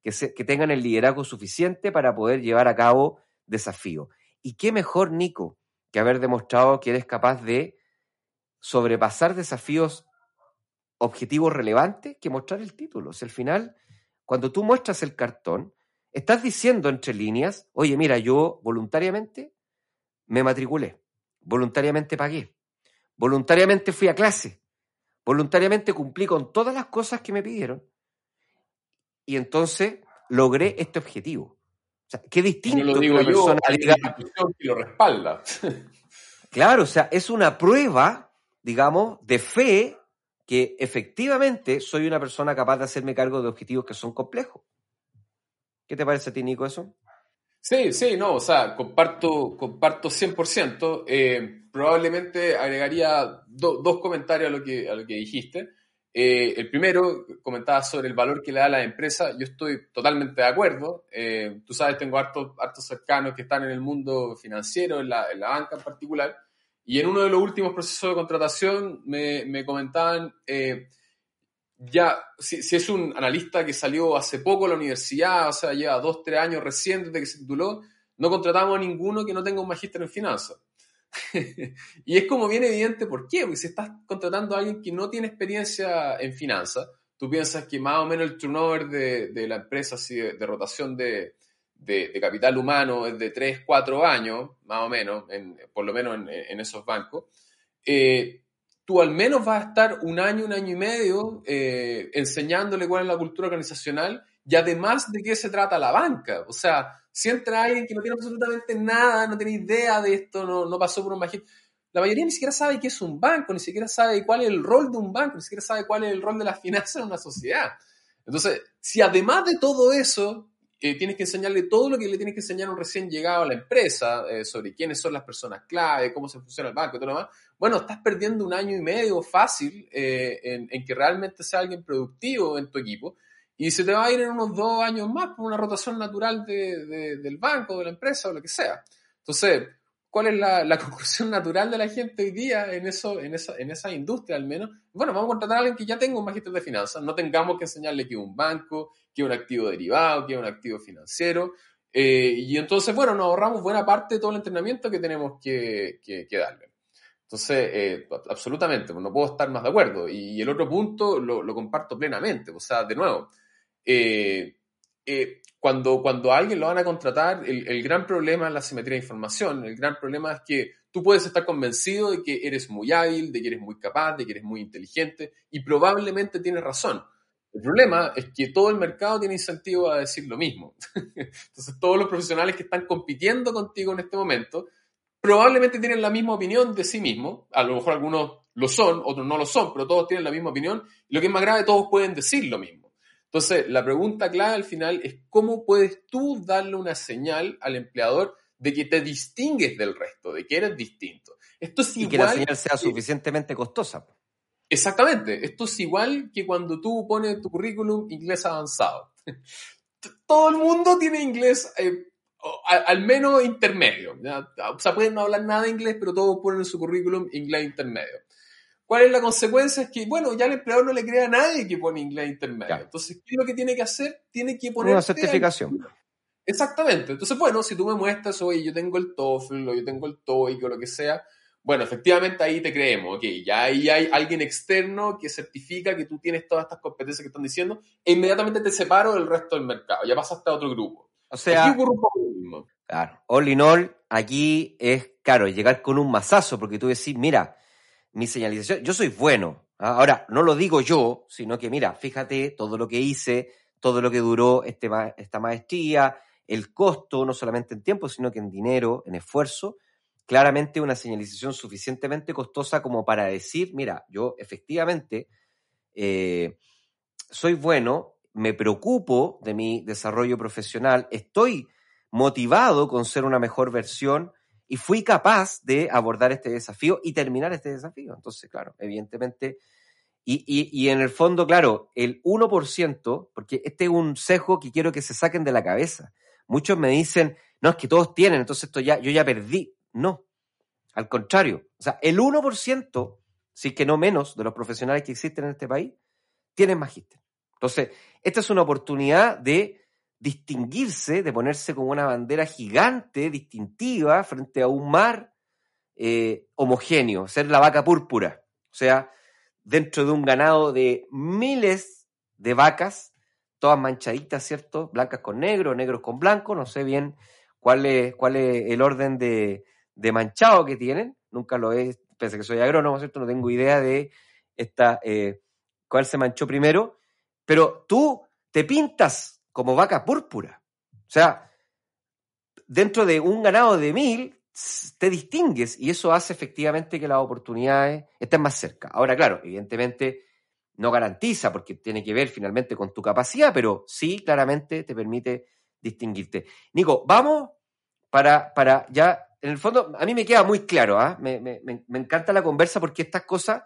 Speaker 1: que, que tengan el liderazgo suficiente para poder llevar a cabo desafíos. Y qué mejor, Nico, que haber demostrado que eres capaz de sobrepasar desafíos objetivos relevantes que mostrar el título. O sea, al final, cuando tú muestras el cartón, estás diciendo entre líneas, oye, mira, yo voluntariamente me matriculé voluntariamente pagué, voluntariamente fui a clase, voluntariamente cumplí con todas las cosas que me pidieron y entonces logré este objetivo. O sea, qué distinto
Speaker 3: no lo digo yo, persona que lo respalda. <laughs>
Speaker 1: claro, o sea, es una prueba, digamos, de fe que efectivamente soy una persona capaz de hacerme cargo de objetivos que son complejos. ¿Qué te parece a ti, Nico, eso?
Speaker 3: Sí, sí, no, o sea, comparto, comparto 100%. Eh, probablemente agregaría dos comentarios a lo que, a lo que dijiste. Eh, el primero, comentaba sobre el valor que le da a la empresa. Yo estoy totalmente de acuerdo. Eh, tú sabes, tengo hartos, hartos cercanos que están en el mundo financiero, en la, en la banca en particular. Y en uno de los últimos procesos de contratación me, me comentaban, eh, ya, si, es un analista que salió hace poco a la universidad, o sea, lleva dos, tres años recién desde que se tituló, no contratamos a ninguno que no tenga un magíster en finanzas. <laughs> y es como bien evidente por qué, porque si estás contratando a alguien que no tiene experiencia en finanzas, tú piensas que más o menos el turnover de, de la empresa, así de rotación de, de, capital humano es de 3, 4 años, más o menos, en, por lo menos en, esos bancos, eh, tú al menos vas a estar un año, un año y medio eh, enseñándole cuál es la cultura organizacional y además de qué se trata la banca. O sea, si entra alguien que no tiene absolutamente nada, no tiene idea de esto, no, no pasó por un magíster, la mayoría ni siquiera sabe qué es un banco, ni siquiera sabe cuál es el rol de un banco, ni siquiera sabe cuál es el rol de las finanzas en una sociedad. Entonces, si además de todo eso, eh, tienes que enseñarle todo lo que le tienes que enseñar a un recién llegado a la empresa, eh, sobre quiénes son las personas clave, cómo se funciona el banco y todo lo demás, bueno, estás perdiendo un año y medio fácil eh, en, que realmente sea alguien productivo en tu equipo y se te va a ir en unos dos años más por una rotación natural de, de, del banco, de la empresa o lo que sea. Entonces, ¿cuál es la, <laughs> conclusión natural de la gente hoy día en, eso, en, esa, industria al menos? Bueno, vamos a contratar a alguien que ya tenga un magíster de finanzas, no tengamos que enseñarle que es un banco, que es un activo derivado, que es un activo financiero. Eh, y entonces, bueno, nos ahorramos buena parte de todo el entrenamiento que tenemos que, darle. Entonces, eh, absolutamente, no puedo estar más de acuerdo. Y, el otro punto lo, lo comparto plenamente. O sea, de nuevo, eh, eh, cuando, cuando a alguien lo van a contratar, el, el, gran problema es la simetría de información. El gran problema es que tú puedes estar convencido de que eres muy hábil, de que eres muy capaz, de que eres muy inteligente y probablemente tienes razón. El problema es que todo el mercado tiene incentivo a decir lo mismo. <laughs> Entonces, todos los profesionales que están compitiendo contigo en este momento probablemente tienen la misma opinión de sí mismos. A lo mejor algunos lo son, otros no lo son, pero todos tienen la misma opinión. Y lo que es más grave, todos pueden decir lo mismo. Entonces, la pregunta clave al final es cómo puedes tú darle una señal al empleador de que te distingues del resto, de que eres distinto. Esto es
Speaker 1: y
Speaker 3: igual
Speaker 1: que la señal sea suficientemente costosa.
Speaker 3: Exactamente. Esto es igual que cuando tú pones tu currículum inglés avanzado. <laughs> Todo el mundo tiene inglés eh, al menos intermedio. ¿ya? O sea, pueden no hablar nada de inglés, pero todos ponen en su currículum inglés intermedio. ¿Cuál es la consecuencia? Es que, bueno, ya el empleador no le crea a nadie que pone inglés intermedio. Ya. Entonces, ¿qué es lo que tiene que hacer? Tiene que poner...
Speaker 1: Una certificación.
Speaker 3: Al... Exactamente. Entonces, bueno, si tú me muestras, oye, yo tengo el TOEFL o yo tengo el TOEIC o lo que sea, bueno, efectivamente ahí te creemos, ok, ya ahí hay alguien externo que certifica que tú tienes todas estas competencias que están diciendo, e inmediatamente te separo del resto del mercado, ya pasaste a otro grupo.
Speaker 1: O sea, claro, all in all, aquí es, claro, llegar con un mazazo, porque tú decís, mira, mi señalización, yo soy bueno. ¿ah? Ahora, no lo digo yo, sino que, mira, fíjate todo lo que hice, todo lo que duró este, esta maestría, el costo, no solamente en tiempo, sino que en dinero, en esfuerzo, claramente una señalización suficientemente costosa como para decir, mira, yo efectivamente eh, soy bueno, me preocupo de mi desarrollo profesional, estoy motivado con ser una mejor versión y fui capaz de abordar este desafío y terminar este desafío. Entonces, claro, evidentemente, y, y, en el fondo, claro, el 1%, porque este es un sesgo que quiero que se saquen de la cabeza. Muchos me dicen, no, es que todos tienen, entonces esto ya, yo ya perdí. No, al contrario. O sea, el 1%, si es que no menos, de los profesionales que existen en este país, tienen magíster. Entonces, esta es una oportunidad de distinguirse, de ponerse como una bandera gigante, distintiva, frente a un mar eh, homogéneo, ser la vaca púrpura. O sea, dentro de un ganado de miles de vacas, todas manchaditas, ¿cierto? Blancas con negro, negros con blanco, no sé bien cuál es, cuál es el orden de, de manchado que tienen, nunca lo he, pese que soy agrónomo, ¿cierto? No tengo idea de esta, eh, cuál se manchó primero, pero tú te pintas como vaca púrpura. O sea, dentro de un ganado de mil, te distingues y eso hace efectivamente que las oportunidades estén más cerca. Ahora, claro, evidentemente no garantiza, porque tiene que ver finalmente con tu capacidad, pero sí claramente te permite distinguirte. Nico, vamos para, para ya, en el fondo, a mí me queda muy claro, ¿ah? me, me, me, encanta la conversa porque estas cosas,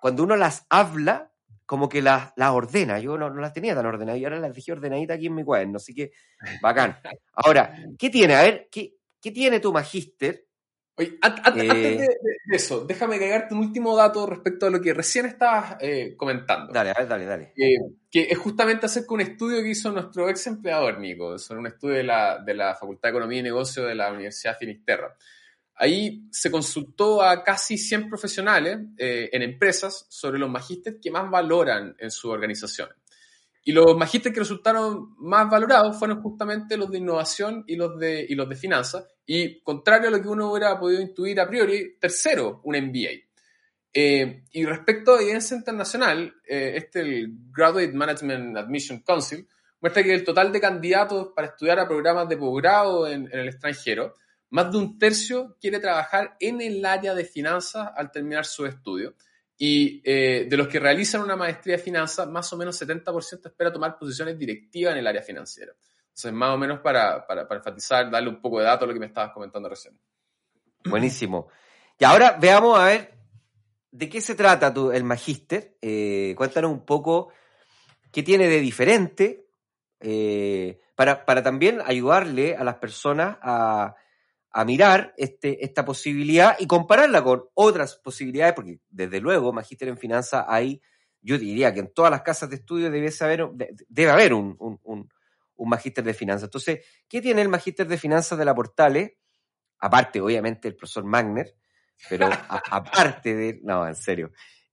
Speaker 1: cuando uno las habla, como que las, las ordena. Yo no, no, las tenía tan ordenadas y ahora las dejé ordenaditas aquí en mi cuaderno, así que bacán. Ahora, ¿qué tiene? A ver, ¿qué, qué tiene tu magíster?
Speaker 3: Oye, antes eh, de, eso, déjame agregarte un último dato respecto a lo que recién estabas eh, comentando.
Speaker 1: Dale, a ver, dale, dale.
Speaker 3: Eh, que es justamente acerca de un estudio que hizo nuestro ex empleador, Nico, sobre un estudio de la, de la Facultad de Economía y Negocio de la Universidad Finisterra. Ahí se consultó a casi 100 profesionales en empresas sobre los magísteres que más valoran en su organización. Y los magísteres que resultaron más valorados fueron justamente los de innovación y los de, y los de finanzas. Y contrario a lo que uno hubiera podido intuir a priori, tercero, un MBA. Eh, y respecto a evidencia internacional, eh, este, el Graduate Management Admission Council, muestra que el total de candidatos para estudiar a programas de posgrado en el extranjero, más de un tercio quiere trabajar en el área de finanzas al terminar su estudio. Y eh, de los que realizan una maestría de finanzas, más o menos 70% espera tomar posiciones directivas en el área financiera. Entonces, más o menos para, para, enfatizar, darle un poco de dato a lo que me estabas comentando recién.
Speaker 1: Buenísimo. Y ahora veamos a ver de qué se trata tu, el magíster. Eh, cuéntanos un poco qué tiene de diferente eh, para, para también ayudarle a las personas a, a mirar este, esta posibilidad y compararla con otras posibilidades, porque desde luego, magíster en finanzas hay, yo diría que en todas las casas de estudio debe haber, debe haber un, un, un, magíster de finanzas. Entonces, ¿qué tiene el magíster de finanzas de la Portales? Aparte, obviamente, el profesor Magner, pero <laughs> aparte de, no, en serio,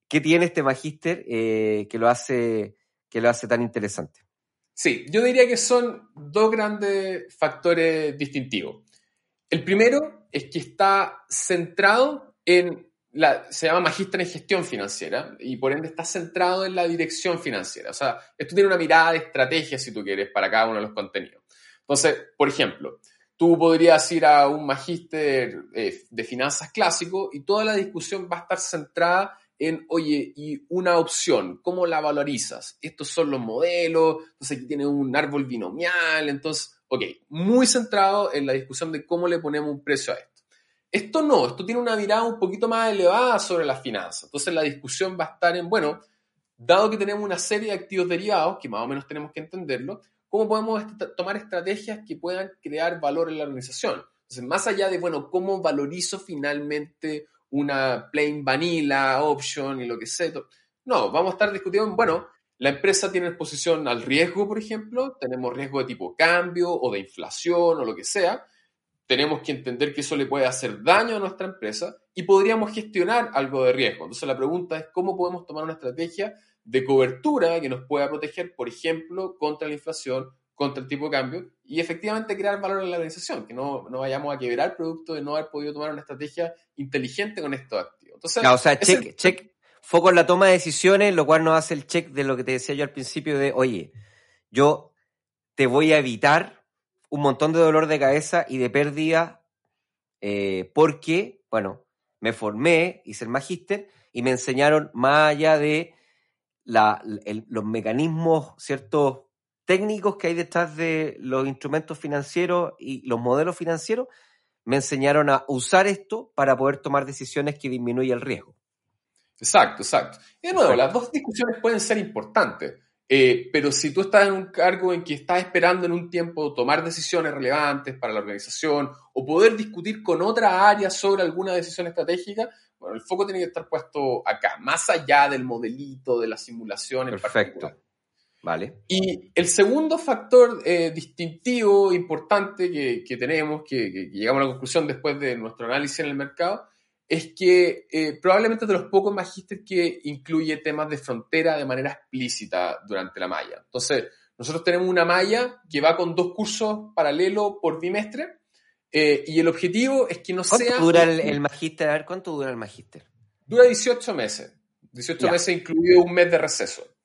Speaker 1: ¿qué tiene este magíster eh, que, lo hace, que lo hace tan interesante?
Speaker 3: Sí, yo diría que son dos grandes factores distintivos. El primero es que está centrado en la, se llama magíster en gestión financiera y por ende está centrado en la dirección financiera. O sea, esto tiene una mirada de estrategia, si tú quieres, para cada uno de los contenidos. Entonces, por ejemplo, tú podrías ir a un magíster eh, de finanzas clásico y toda la discusión va a estar centrada en, oye, y una opción, ¿cómo la valorizas? Estos son los modelos, entonces aquí tiene un árbol binomial, entonces Ok, muy centrado en la discusión de cómo le ponemos un precio a esto. Esto no, esto tiene una mirada un poquito más elevada sobre las finanzas. Entonces la discusión va a estar en, bueno, dado que tenemos una serie de activos derivados, que más o menos tenemos que entenderlo, ¿cómo podemos tomar estrategias que puedan crear valor en la organización? Entonces, más allá de, bueno, ¿cómo valorizo finalmente una plain vanilla option y lo que sea? No, vamos a estar discutiendo, bueno, la empresa tiene exposición al riesgo, por ejemplo, tenemos riesgo de tipo cambio o de inflación o lo que sea. Tenemos que entender que eso le puede hacer daño a nuestra empresa y podríamos gestionar algo de riesgo. Entonces la pregunta es cómo podemos tomar una estrategia de cobertura que nos pueda proteger, por ejemplo, contra la inflación, contra el tipo de cambio y efectivamente crear valor en la organización, que no, no vayamos a quebrar producto de no haber podido tomar una estrategia inteligente con estos activos.
Speaker 1: Entonces, o sea, check, check, foco en la toma de decisiones, lo cual nos hace el check de lo que te decía yo al principio de, oye, yo te voy a evitar un montón de dolor de cabeza y de pérdida eh, porque, bueno, me formé, hice el magíster y me enseñaron más allá de la, los mecanismos, ciertos técnicos que hay detrás de los instrumentos financieros y los modelos financieros, me enseñaron a usar esto para poder tomar decisiones que disminuyan el riesgo.
Speaker 3: Exacto, exacto. Y de nuevo, las dos discusiones pueden ser importantes, eh, pero si tú estás en un cargo en que estás esperando en un tiempo tomar decisiones relevantes para la organización o poder discutir con otra área sobre alguna decisión estratégica, bueno, el foco tiene que estar puesto acá, más allá del modelito, de la simulación en Perfecto.
Speaker 1: Vale.
Speaker 3: Y el segundo factor eh, distintivo importante que, tenemos, que, que, llegamos a la conclusión después de nuestro análisis en el mercado, es que eh, probablemente de los pocos magísteres que incluye temas de frontera de manera explícita durante la malla. Entonces, nosotros tenemos una malla que va con dos cursos paralelos por bimestre eh, y el objetivo es que no
Speaker 1: ¿Cuánto
Speaker 3: sea...
Speaker 1: dura el, magíster? A ver, ¿cuánto dura el magíster?
Speaker 3: Dura 18 meses. 18 meses incluido un mes de receso.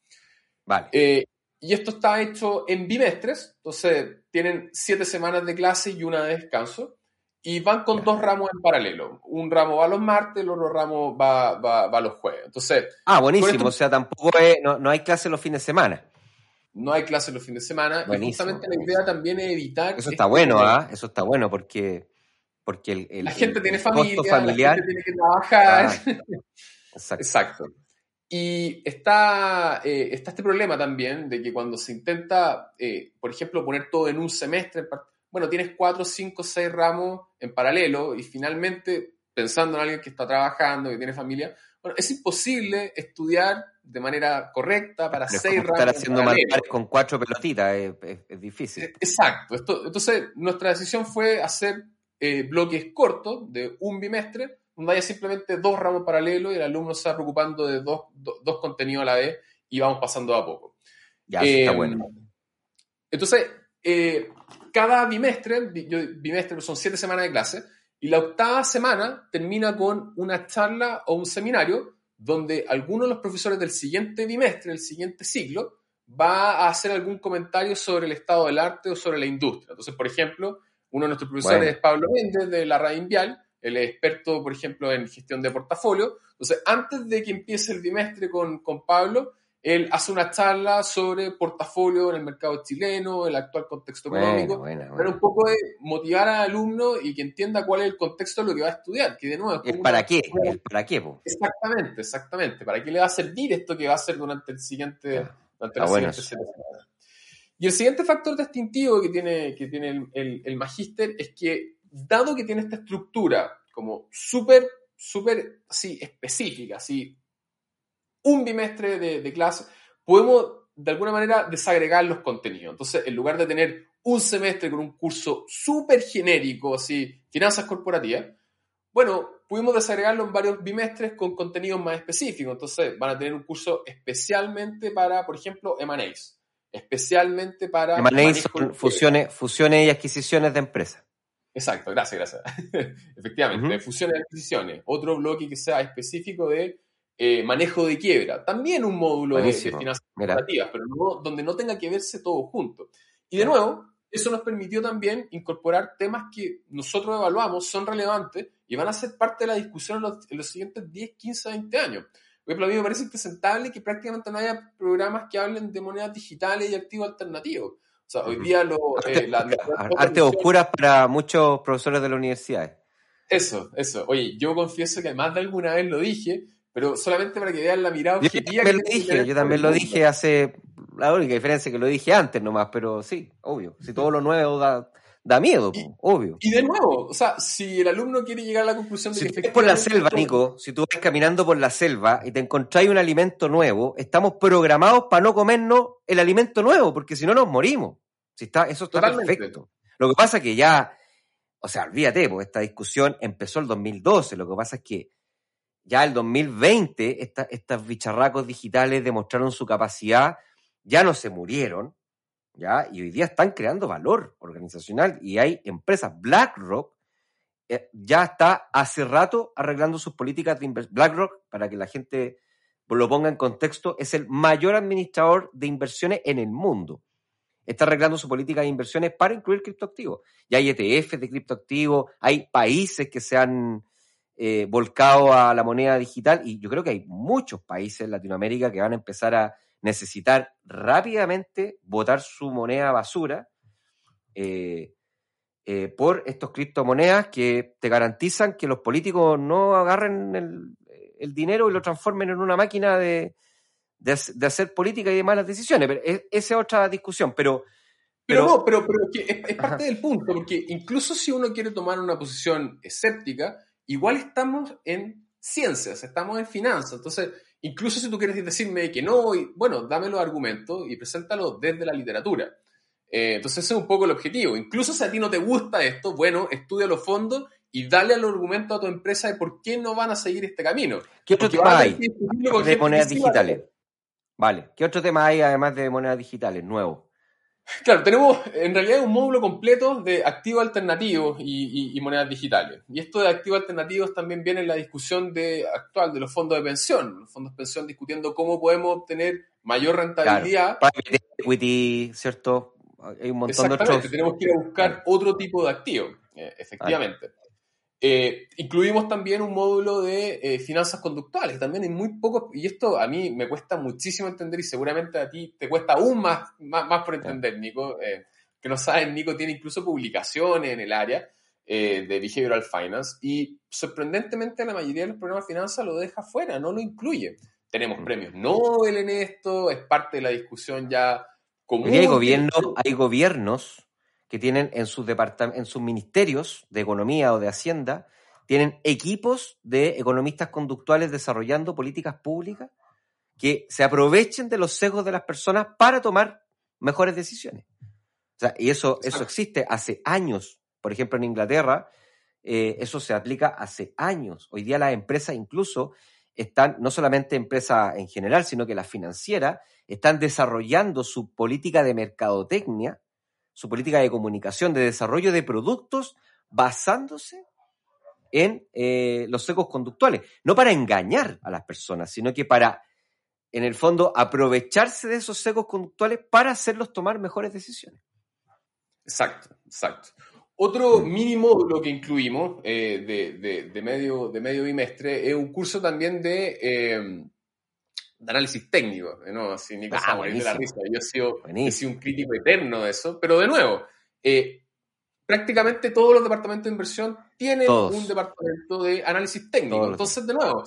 Speaker 1: Vale.
Speaker 3: Eh, y esto está hecho en bimestres, entonces tienen 7 semanas de clase y una de descanso y van con dos ramos en paralelo. Un ramo va los martes, el otro ramo va, va, va los jueves. Entonces,
Speaker 1: ah, buenísimo, o sea, tampoco es, no, no hay clase los fines de semana
Speaker 3: no hay clases los fines de semana. Y justamente la idea también es evitar.
Speaker 1: Eso está bueno, ¿ah? Eso está bueno porque, porque el,
Speaker 3: la gente tiene familia, familiar, la gente tiene que trabajar. exacto. exacto. Y está, eh, está este problema también de que cuando se intenta, eh, por ejemplo, poner todo en un semestre, bueno, tienes cuatro, cinco, seis ramos en paralelo y finalmente, pensando en alguien que está trabajando, que tiene familia, bueno, es imposible estudiar de manera correcta para seis ramos.
Speaker 1: Estar haciendo malabares con cuatro pelotitas es, difícil.
Speaker 3: E, exacto. Esto, entonces, nuestra decisión fue hacer eh, bloques cortos de un bimestre, donde haya simplemente dos ramos paralelos y el alumno se va preocupando de dos, dos contenidos a la vez y vamos pasando a poco.
Speaker 1: Ya, está eh, bueno.
Speaker 3: Entonces, eh, cada bimestre, bimestre son siete semanas de clase, y la octava semana termina con una charla o un seminario donde alguno de los profesores del siguiente bimestre, del siguiente ciclo, va a hacer algún comentario sobre el estado del arte o sobre la industria. Entonces, por ejemplo, uno de nuestros profesores es Pablo Méndez de la Radio Invial, es experto, por ejemplo, en gestión de portafolio. Entonces, antes de que empiece el bimestre con, con Pablo, él hace una charla sobre portafolio en el mercado chileno, el actual contexto económico, para un poco de motivar al alumno y que entienda cuál es el contexto de lo que va a estudiar, que de nuevo...
Speaker 1: ¿El para qué? ¿El para qué?
Speaker 3: Exactamente, exactamente. ¿Para qué le va a servir esto que va a hacer durante el siguiente... Durante Y el siguiente factor distintivo que tiene, que tiene el, el, magíster es que, dado que tiene esta estructura como súper, súper, así, específica, así, un bimestre de, clase, podemos de alguna manera desagregar los contenidos. Entonces, en lugar de tener un semestre con un curso súper genérico, así, finanzas corporativas, bueno, pudimos desagregarlo en varios bimestres con contenidos más específicos. Entonces, van a tener un curso especialmente para, por ejemplo, M&A's. Especialmente para...
Speaker 1: M&A's son fusiones, fusiones y adquisiciones de empresas.
Speaker 3: Exacto, gracias, gracias. <laughs> Efectivamente, fusiones y adquisiciones. Otro bloque que sea específico de eh, manejo de quiebra, también un módulo de, finanzas corporativas, pero donde no tenga que verse todo junto. Y de nuevo, eso nos permitió también incorporar temas que nosotros evaluamos, son relevantes y van a ser parte de la discusión en los, siguientes 10, 15, 20 años. Por ejemplo, a mí me parece impresentable que prácticamente no haya programas que hablen de monedas digitales y activos alternativos. O sea, hoy día lo...
Speaker 1: Eh, arte, oscuras para muchos profesores de la universidad.
Speaker 3: Eso, eso. Oye, yo confieso que más de alguna vez lo dije, pero solamente para que vean la mirada
Speaker 1: yo También lo dije, yo también lo dije hace, la única diferencia es que lo dije antes nomás, pero sí, obvio, si todo lo nuevo da, da miedo, obvio.
Speaker 3: Y de nuevo, o sea, si el alumno quiere llegar a la conclusión de
Speaker 1: si que... Si por la selva, Nico, si tú vas caminando por la selva y te encontráis un alimento nuevo, estamos programados para no comernos el alimento nuevo, porque si no nos morimos. Si está, eso está perfecto. Lo que pasa es que ya, o sea, olvídate, porque esta discusión empezó el 2012, lo que pasa es que ya el 2020 esta, estos bicharracos digitales demostraron su capacidad, ya no se murieron, ¿ya? Y hoy día están creando valor organizacional y hay empresas, BlackRock eh, ya está hace rato arreglando sus políticas de inversión. BlackRock, para que la gente lo ponga en contexto, es el mayor administrador de inversiones en el mundo. Está arreglando su política de inversiones para incluir criptoactivos. Ya hay ETF de criptoactivos, hay países que se han eh, volcado a la moneda digital y yo creo que hay muchos países en Latinoamérica que van a empezar a necesitar rápidamente votar su moneda basura eh, eh, por estos criptomonedas que te garantizan que los políticos no agarren el, dinero y lo transformen en una máquina de, hacer política y de malas decisiones. Pero esa es otra discusión, pero...
Speaker 3: Pero, no, pero, es, parte del punto, porque incluso si uno quiere tomar una posición escéptica, igual estamos en ciencias, estamos en finanzas. Entonces, incluso si tú quieres decirme que no, bueno, dame los argumentos y preséntalo desde la literatura. Eh, entonces, ese es un poco el objetivo. Incluso si a ti no te gusta esto, bueno, estudia los fondos y dale al argumento a tu empresa de por qué no van a seguir este camino.
Speaker 1: ¿Qué otro tema hay de monedas digitales? Vale. ¿Qué otro tema hay además de monedas digitales nuevo?
Speaker 3: Claro, tenemos en realidad un módulo completo de activos alternativos y, monedas digitales. Y esto de activos alternativos también viene en la discusión de, actual de los fondos de pensión. Los fondos de pensión discutiendo cómo podemos obtener mayor rentabilidad.
Speaker 1: Private equity, ¿cierto?
Speaker 3: Hay un montón de otros. tenemos que ir a buscar otro tipo de activos, eh, efectivamente. Eh, incluimos también un módulo de eh, finanzas conductuales. También hay muy pocos, y esto a mí me cuesta muchísimo entender y seguramente a ti te cuesta aún más, más, por entender, Nico. Eh, que no saben, Nico tiene incluso publicaciones en el área de Behavioral Finance y sorprendentemente la mayoría de los programas de finanzas lo deja fuera, no lo incluye. Tenemos mm. premios Nobel en esto, es parte de la discusión ya común.
Speaker 1: hay, gobiernos, hay gobiernos que tienen en sus, en sus ministerios de economía o de hacienda, tienen equipos de economistas conductuales desarrollando políticas públicas que se aprovechen de los sesgos de las personas para tomar mejores decisiones. O sea, y eso, eso existe hace años. Por ejemplo, en Inglaterra, eh, eso se aplica hace años. Hoy día las empresas incluso están, no solamente empresas en general, sino que las financieras, están desarrollando su política de mercadotecnia su política de comunicación, de desarrollo de productos basándose en eh, los secos conductuales, no para engañar a las personas, sino que para, en el fondo, aprovecharse de esos secos conductuales para hacerlos tomar mejores decisiones.
Speaker 3: Exacto, exacto. Otro mm. mínimo lo que incluimos eh, de, medio, de medio bimestre es un curso también de eh, de análisis técnico, ¿no? Así, Nico ah, de la risa. Yo he sido, he sido, un crítico eterno de eso, pero de nuevo, eh, prácticamente todos los departamentos de inversión tienen un departamento de análisis técnico. Entonces, de nuevo,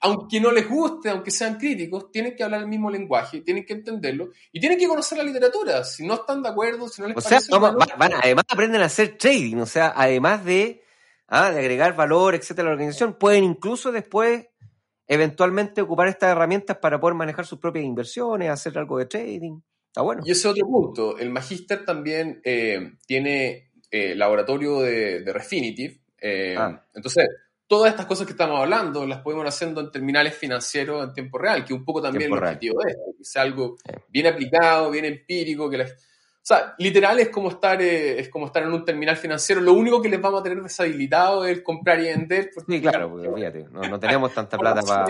Speaker 3: aunque no les guste, aunque sean críticos, tienen que hablar el mismo lenguaje, tienen que entenderlo y tienen que conocer la literatura. Si no están de acuerdo, si no les
Speaker 1: o Sea, además aprenden a hacer trading, o sea, además de, ah, de agregar valor, etcétera, a la organización, pueden incluso después eventualmente ocupar estas herramientas para poder manejar sus propias inversiones, hacer algo de trading. Está bueno.
Speaker 3: Y ese otro punto, el Magister también eh, tiene eh, laboratorio de, Refinitiv. Eh, ah. Entonces, todas estas cosas que estamos hablando las podemos ir haciendo en terminales financieros en tiempo real, que un poco también el objetivo de esto, que sea algo bien aplicado, bien empírico, que las o sea, literal es como estar eh, es como estar en un terminal financiero. Lo único que les vamos a tener deshabilitado es comprar y vender.
Speaker 1: sí, claro, porque fíjate, no, tenemos tanta plata para.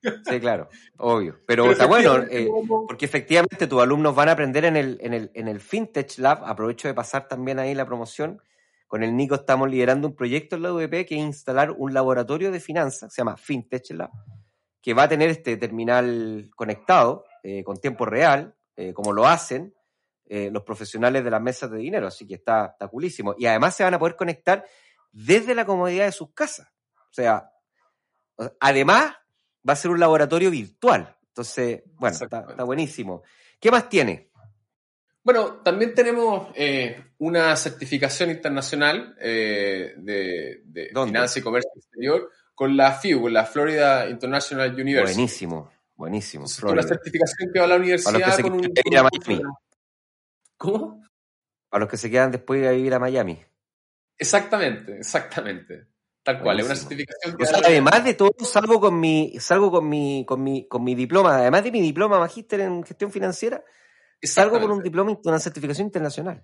Speaker 1: Sí, claro, obvio. Pero, está bueno, eh, porque efectivamente tus alumnos van a aprender en el, en, el, en el FinTech Lab. Aprovecho de pasar también ahí la promoción. Con el Nico estamos liderando un proyecto en la UDP que es instalar un laboratorio de finanzas, se llama FinTech Lab, que va a tener este terminal conectado eh, con tiempo real, como lo hacen eh, los profesionales de las mesas de dinero, así que está, está culísimo. Y además se van a poder conectar desde la comodidad de sus casas. O sea, además va a ser un laboratorio virtual. Entonces, bueno, está, buenísimo. ¿Qué más tiene?
Speaker 3: Bueno, también tenemos eh, una certificación internacional eh, de, de finanzas y comercio exterior con la FIU, con la Florida International University.
Speaker 1: Buenísimo, buenísimo.
Speaker 3: Una certificación que va a la universidad con un,
Speaker 1: ¿Cómo? A los que se quedan después de vivir a Miami.
Speaker 3: Exactamente, exactamente. Tal cual, es una certificación que
Speaker 1: además de todo, salgo con mi, salgo con mi, con mi, con mi diploma, además de mi diploma magíster en gestión financiera, salgo con un diploma, una certificación internacional.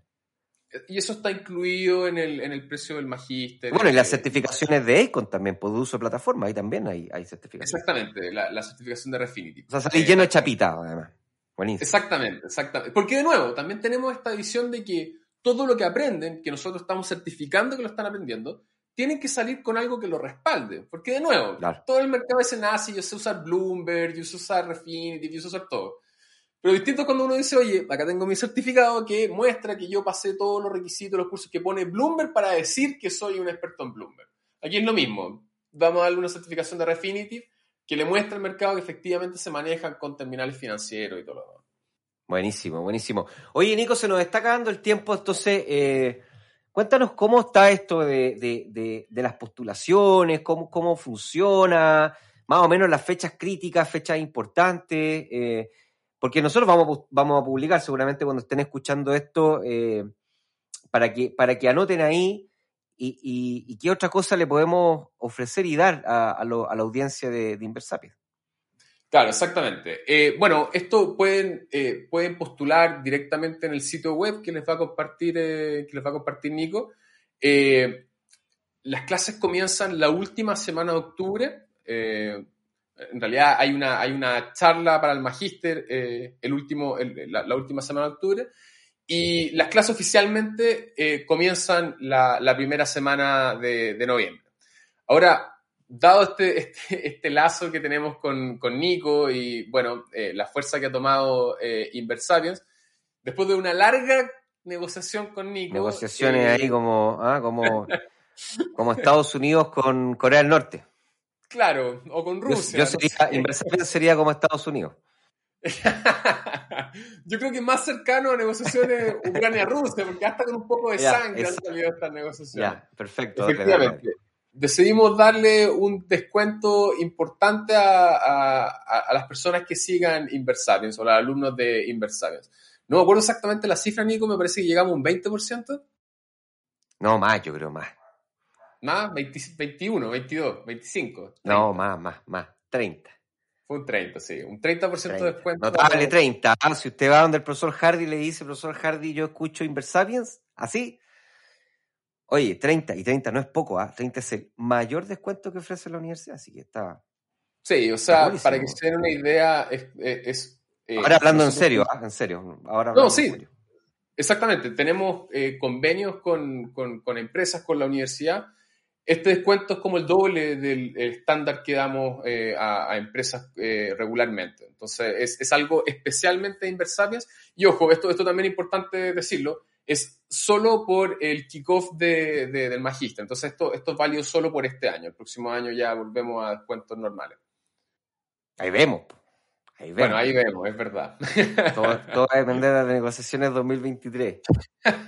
Speaker 3: Y eso está incluido en el, en el precio del magíster.
Speaker 1: Bueno, y las certificaciones de Econ también, por uso de plataforma, ahí también hay, hay certificaciones.
Speaker 3: Exactamente, la, certificación de Refinity.
Speaker 1: O sea, salí lleno de chapita, además.
Speaker 3: Exactamente, exactamente. Porque de nuevo, también tenemos esta visión de que todo lo que aprenden, que nosotros estamos certificando que lo están aprendiendo, tienen que salir con algo que lo respalde. Porque de nuevo, todo el mercado ese nace, yo sé usar Bloomberg, yo sé usar Refinitiv, yo sé usar todo. Pero distinto cuando uno dice, oye, acá tengo mi certificado que muestra que yo pasé todos los requisitos, los cursos que pone Bloomberg para decir que soy un experto en Bloomberg. Aquí es lo mismo. Vamos a darle una certificación de Refinitiv que le muestra al mercado que efectivamente se manejan con terminales financieros y todo lo demás.
Speaker 1: Buenísimo, buenísimo. Oye, Nico, se nos está acabando el tiempo, entonces, eh, cuéntanos cómo está esto de, las postulaciones, cómo, cómo, funciona, más o menos las fechas críticas, fechas importantes, eh, porque nosotros vamos, vamos a publicar seguramente cuando estén escuchando esto, eh, para, que, para que anoten ahí y, qué otra cosa le podemos ofrecer y dar a, la audiencia de, de.
Speaker 3: Claro, exactamente. Eh, bueno, esto pueden, eh, pueden postular directamente en el sitio web que les va a compartir, eh, que les va a compartir Nico. las clases comienzan la última semana de octubre. en realidad hay una, hay una charla para el magíster el último, la, última semana de octubre. Y las clases oficialmente comienzan la, primera semana de, noviembre. Ahora, dado este, <laughs> este, este lazo que tenemos con, con Nico y, bueno, eh, la fuerza que ha tomado eh, Inversapiens, después de una larga negociación con Nico...
Speaker 1: Negociaciones
Speaker 3: eh,
Speaker 1: ahí como, ah, como, <laughs> como Estados Unidos con Corea del Norte.
Speaker 3: Claro, o con
Speaker 1: Yo,
Speaker 3: Rusia.
Speaker 1: yo sería,
Speaker 3: sé.
Speaker 1: Inversapiens sería como Estados Unidos. <laughs>
Speaker 3: Yo creo que más cercano a negociaciones <laughs> Ucrania-Rusia, porque hasta con un poco de sangre han salido estas negociaciones.
Speaker 1: Ya, perfecto.
Speaker 3: Efectivamente. Decidimos darle un descuento importante a, a- a- a las personas que sigan Inversapiens o los alumnos de Inversapiens. No me acuerdo exactamente la cifra, Nico, me parece que llegamos a un 20%.
Speaker 1: dale. No, más, yo creo más.
Speaker 3: Más, 20 21, 22, 25.
Speaker 1: No,
Speaker 3: 30.
Speaker 1: más, más, más. 30.
Speaker 3: Fue un 30, sí. Un 30%,
Speaker 1: 30.
Speaker 3: de descuento.
Speaker 1: Notable 30. Ah, si usted va donde el profesor Hardy le dice, profesor Hardy, yo escucho Inversapiens, así. Oye, 30, y 30 no es poco, ¿ah? 30 es el mayor descuento que ofrece la universidad, así que está.
Speaker 3: Sí, o sea, para que se den una idea, es... eh,
Speaker 1: Ahora hablando en serio, ¿ah? En serio. Ahora
Speaker 3: No, sí.
Speaker 1: en serio.
Speaker 3: Exactamente, tenemos eh, convenios con, con- con empresas, con la universidad. Este descuento es como el doble del el estándar que damos eh, a, empresas eh, regularmente. Entonces, es, algo especialmente de. Y ojo, esto, esto también es importante decirlo, es solo por el kickoff de, de- del magíster. Entonces, esto, esto es válido solo por este año. El próximo año ya volvemos a descuentos normales.
Speaker 1: Ahí vemos. Ahí.
Speaker 3: Bueno, ahí vemos, es verdad. <laughs>
Speaker 1: Todo, todo va a depender de las negociaciones 2023.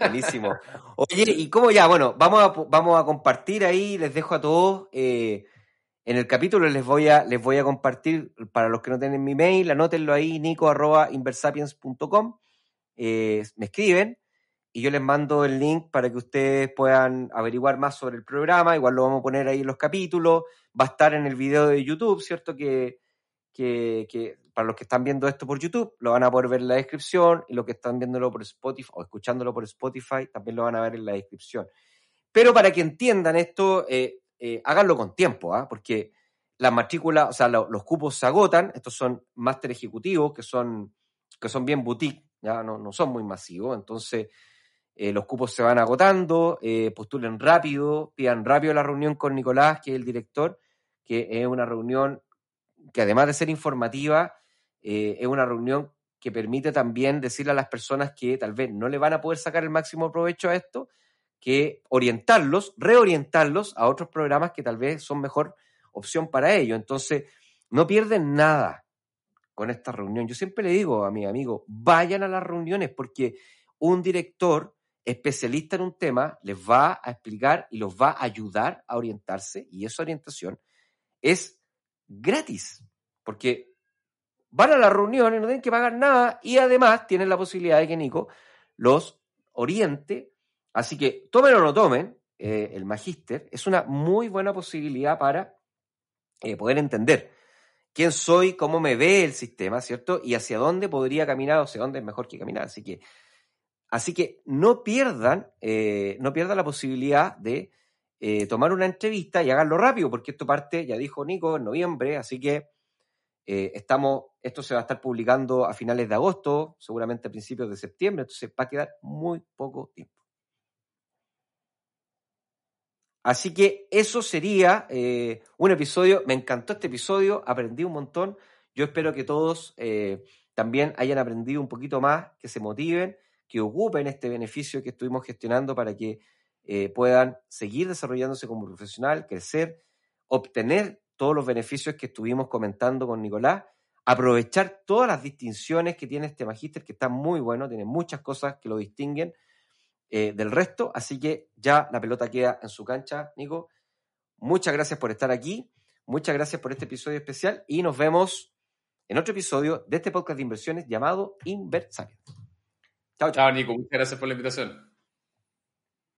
Speaker 1: Buenísimo. Oye, ¿y cómo ya? Bueno, vamos a, vamos a compartir ahí, les dejo a todos. eh, en el capítulo les voy, a, les voy a compartir, para los que no tienen mi mail, anótenlo ahí, nico.inversapiens.com. Eh, me escriben y yo les mando el link para que ustedes puedan averiguar más sobre el programa. Igual lo vamos a poner ahí en los capítulos. Va a estar en el video de YouTube, ¿cierto? Que, que, que para los que están viendo esto por YouTube, lo van a poder ver en la descripción y los que están viéndolo por Spotify o escuchándolo por Spotify, también lo van a ver en la descripción. Pero para que entiendan esto, eh, eh, háganlo con tiempo, ¿ah? porque las matrículas, o sea, lo- los cupos se agotan, estos son máster ejecutivos que son, que son bien boutique, ya no, no son muy masivos, entonces eh, los cupos se van agotando, postulen rápido, pidan rápido la reunión con Nicolás, que es el director, que es una reunión que además de ser informativa, eh, es una reunión que permite también decirle a las personas que tal vez no le van a poder sacar el máximo provecho a esto, que orientarlos, reorientarlos a otros programas que tal vez son mejor opción para ellos. Entonces, no pierden nada con esta reunión. Yo siempre le digo a mi amigo, vayan a las reuniones porque un director especialista en un tema les va a explicar y los va a ayudar a orientarse y esa orientación es gratis, porque van a la reunión y no tienen que pagar nada y además tienen la posibilidad de que Nico los oriente. Así que tomen o no tomen, eh, el magíster es una muy buena posibilidad para eh, poder entender quién soy, cómo me ve el sistema, ¿cierto? Y hacia dónde podría caminar o hacia dónde es mejor que caminar. Así que, así que no pierdan, eh, no pierdan la posibilidad de eh, tomar una entrevista y haganlo rápido, porque esto parte, ya dijo Nico, en noviembre, así que eh, estamos, esto se va a estar publicando a finales de agosto, seguramente a principios de septiembre, entonces va a quedar muy poco tiempo. Así que eso sería eh, un episodio. Me encantó este episodio, aprendí un montón. Yo espero que todos eh, también hayan aprendido un poquito más, que se motiven, que ocupen este beneficio que estuvimos gestionando para que puedan seguir desarrollándose como profesional, crecer, obtener todos los beneficios que estuvimos comentando con Nicolás, aprovechar todas las distinciones que tiene este magíster, que está muy bueno, tiene muchas cosas que lo distinguen eh, del resto, así que ya la pelota queda en su cancha, Nico. Muchas gracias por estar aquí, muchas gracias por este episodio especial y nos vemos en otro episodio de este podcast de inversiones llamado Inversario. Chao, chao.
Speaker 3: Chao, Nico. Muchas gracias por la invitación.